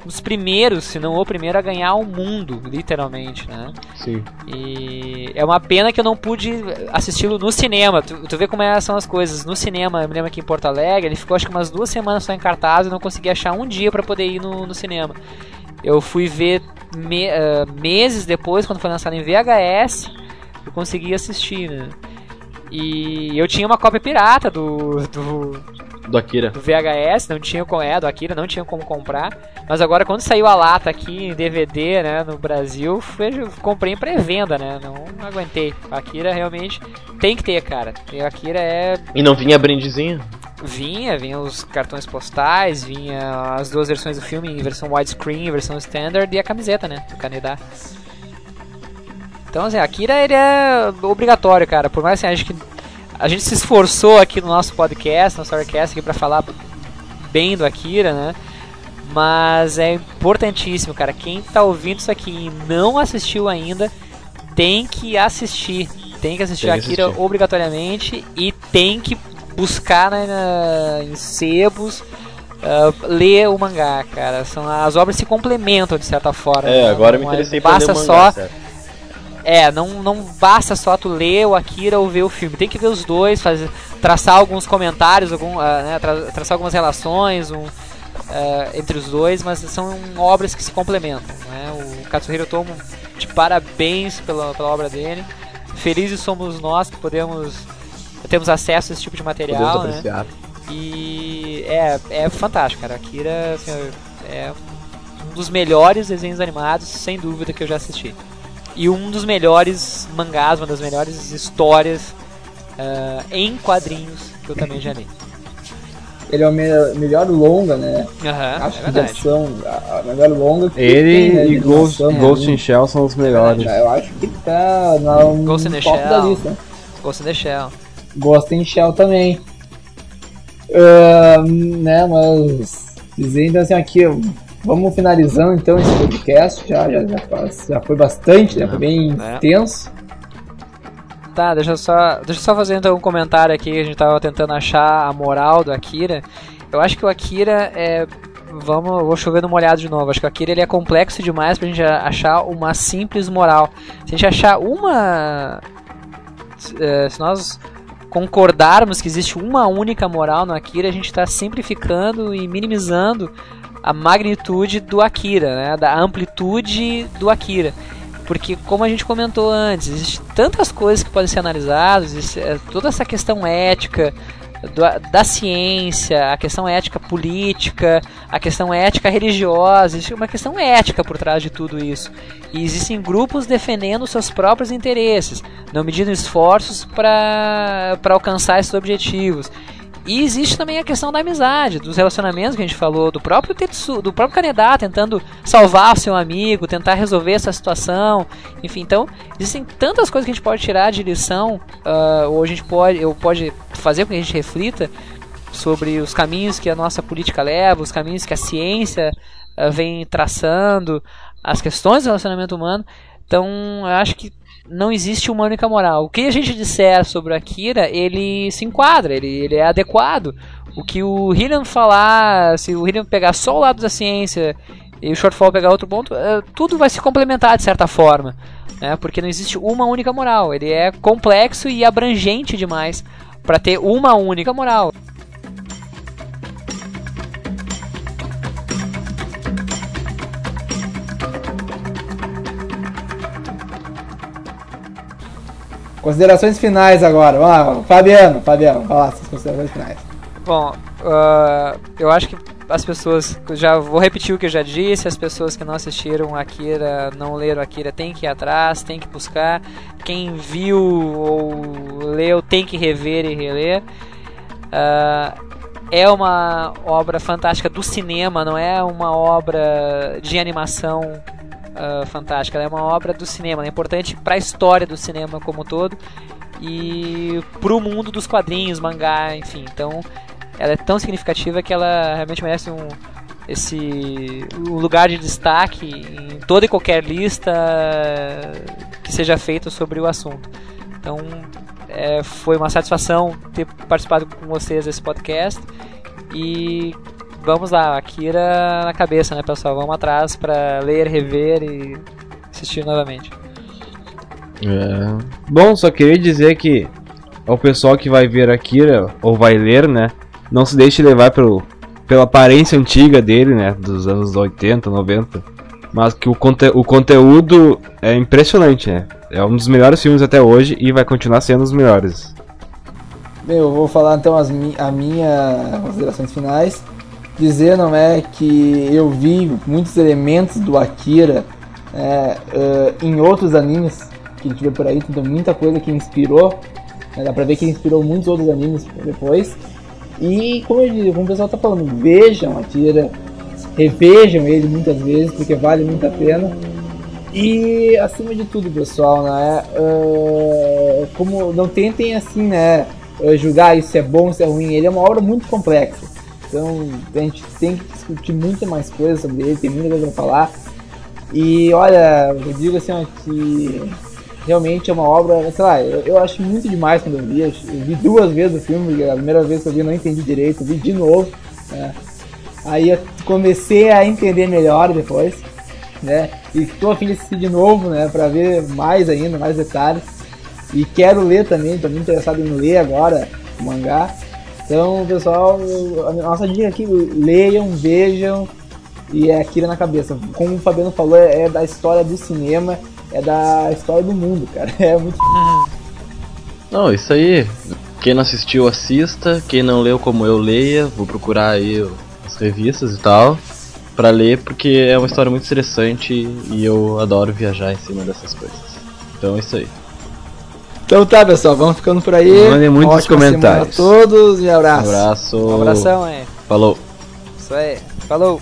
dos primeiros, se não o primeiro a ganhar o mundo, literalmente, né? Sim. E é uma pena que eu não pude assisti-lo no cinema. Tu, tu vê como é- são as coisas. No cinema, eu me lembro aqui em Porto Alegre, ele ficou acho que umas duas semanas só em cartaz e não consegui achar um dia pra poder ir no, no cinema. Eu fui ver me- ah, meses depois, quando foi lançado em VHS, eu consegui assistir, né? E eu tinha uma cópia pirata do, do, Do Akira. do VHS, não tinha como é, do Akira, não tinha como comprar. Mas agora quando saiu a lata aqui em DVD, né, no Brasil, foi- comprei em pré-venda, né? Não aguentei. Akira realmente tem que ter, cara. E a Akira é E não vinha brindezinho? vinha, vinha os cartões postais, vinha as duas versões do filme em versão widescreen, versão standard e a camiseta, né, do Canadá. Então, assim, Akira ele é obrigatório, cara. Por mais assim, a gente, que- a gente se esforçou aqui no nosso podcast, no Storycast, aqui pra falar bem do Akira, né? Mas é importantíssimo, cara. Quem tá ouvindo isso aqui e não assistiu ainda, tem que assistir. Tem que assistir Tem Akira assistir. obrigatoriamente e tem que buscar né, na- em sebos. ah, ler o mangá, cara. São, as obras se complementam de certa forma. É, né? agora eu me Não é- interessei pra ler basta o mangá, só sério. É, não, não basta só tu ler o Akira ou ver o filme. Tem que ver os dois, fazer, traçar alguns comentários, algum, ah, né, tra- traçar algumas relações um, ah, entre os dois, mas são obras que se complementam. Né? O Katsuhiro Tomo, de parabéns pela, pela obra dele. Felizes somos nós que podemos temos acesso a esse tipo de material. Podemos né? apreciar. E é, é fantástico, cara. Akira assim, é um dos melhores desenhos animados, sem dúvida, que eu já assisti. E um dos melhores mangás, uma das melhores histórias ah, em quadrinhos que eu também já li. Ele é o me- melhor longa, né? Aham, Acho é que de ação, a melhor longa que Ele tem, né, e Ghost, Ghost né? in Shell são os melhores. Eu acho que tá no Ghost in the top da Shell. lista. Ghost in the Shell. Ghost in Shell também. Ahn, né, mas dizendo assim aqui, vamos finalizando então esse podcast. Já, já, já, faz- já foi bastante, né? Foi bem É. intenso. Tá, deixa eu só, deixa eu só fazer então um comentário aqui. A gente tava tentando achar a moral do Akira. Eu acho que o Akira é. Vamos, vou chover no molhado de novo. Acho que o Akira ele é complexo demais pra gente achar uma simples moral. Se a gente achar uma. eh, Se nós concordarmos que existe uma única moral no Akira, a gente está simplificando e minimizando a magnitude do Akira, né? da amplitude do Akira. Porque, como a gente comentou antes, existem tantas coisas que podem ser analisadas, eh, toda essa questão ética do- da ciência, a questão ética política, a questão ética religiosa, existe uma questão ética por trás de tudo isso. E existem grupos defendendo seus próprios interesses, não medindo esforços para alcançar esses objetivos. E existe também a questão da amizade, dos relacionamentos que a gente falou, do próprio Tetsu, do próprio Kaneda tentando salvar o seu amigo, tentar resolver essa situação, enfim, então existem tantas coisas que a gente pode tirar de lição, ah, ou a gente pode, ou pode fazer com que a gente reflita sobre os caminhos que a nossa política leva, os caminhos que a ciência ah, vem traçando, as questões do relacionamento humano. Então, eu acho que não existe uma única moral. O que a gente disser sobre o Akira, ele se enquadra, ele, ele é adequado. O que o Hillian falar, se o Hillian pegar só o lado da ciência e o Shortfall pegar outro ponto, é, tudo vai se complementar de certa forma. Né? Porque não existe uma única moral. Ele é complexo e abrangente demais para ter uma única moral. Considerações finais agora. Lá, Fabiano, Fabiano, lá, suas considerações finais. Bom, uh, eu acho que as pessoas, já vou repetir o que eu já disse, as pessoas que não assistiram Akira, não leram Akira, tem que ir atrás, tem que buscar. Quem viu ou leu tem que rever e reler. Uh, é uma obra fantástica do cinema, não é uma obra de animação uh, fantástica. Ela é uma obra do cinema, é importante para a história do cinema como um todo e para o mundo dos quadrinhos, mangá, enfim. Então, ela é tão significativa que ela realmente merece um esse um lugar de destaque em toda e qualquer lista que seja feita sobre o assunto. Então, é, foi uma satisfação ter participado com vocês desse podcast e vamos lá, Akira na cabeça, né, pessoal? Vamos atrás para ler, rever e assistir novamente. É. Bom, só queria dizer que ao pessoal que vai ver Akira ou vai ler, né, não se deixe levar pelo, pela aparência antiga dele, né, dos anos 80, 90, mas que o, conte o conteúdo é impressionante, né? É um dos melhores filmes até hoje e vai continuar sendo os melhores. Bem, eu vou falar então as mi a minha considerações finais dizer não é que eu vi muitos elementos do Akira é, uh, em outros animes que a gente vê por aí, tem muita coisa que inspirou, né, dá pra ver que inspirou muitos outros animes depois. E como eu como o pessoal tá falando, vejam Akira, revejam ele muitas vezes, porque vale muito a pena. E acima de tudo, pessoal, né? Uh, como não tentem assim, né? Julgar isso é bom, isso é ruim. Ele é uma obra muito complexa. Então a gente tem que discutir muita mais coisas sobre ele, tem muita coisa pra falar. E olha, eu digo assim ó, que realmente é uma obra, sei lá, eu, eu, acho muito demais quando eu vi. Eu, vi duas vezes o filme, a primeira vez que eu vi eu não entendi direito, vi de novo. Né? Aí eu comecei a entender melhor depois, né? E estou a fim de assistir de novo, né? Pra ver mais ainda, mais detalhes. E quero ler também, estou muito interessado em ler agora o mangá. Então, pessoal, a nossa dica aqui, leiam, vejam e é Akira na cabeça. Como o Fabiano falou, é, é da história do cinema, é da história do mundo, cara. É muito. Não, isso aí. Quem não assistiu, assista. Quem não leu, como eu, leia. Vou procurar aí as revistas e tal para ler, porque é uma história muito interessante e eu adoro viajar em cima dessas coisas. Então é isso aí. Então tá, pessoal, vamos ficando por aí. Mandem muitos Ótima comentários. a todos e abraço. Um abraço. Um abração, é. Falou. Isso aí. Falou.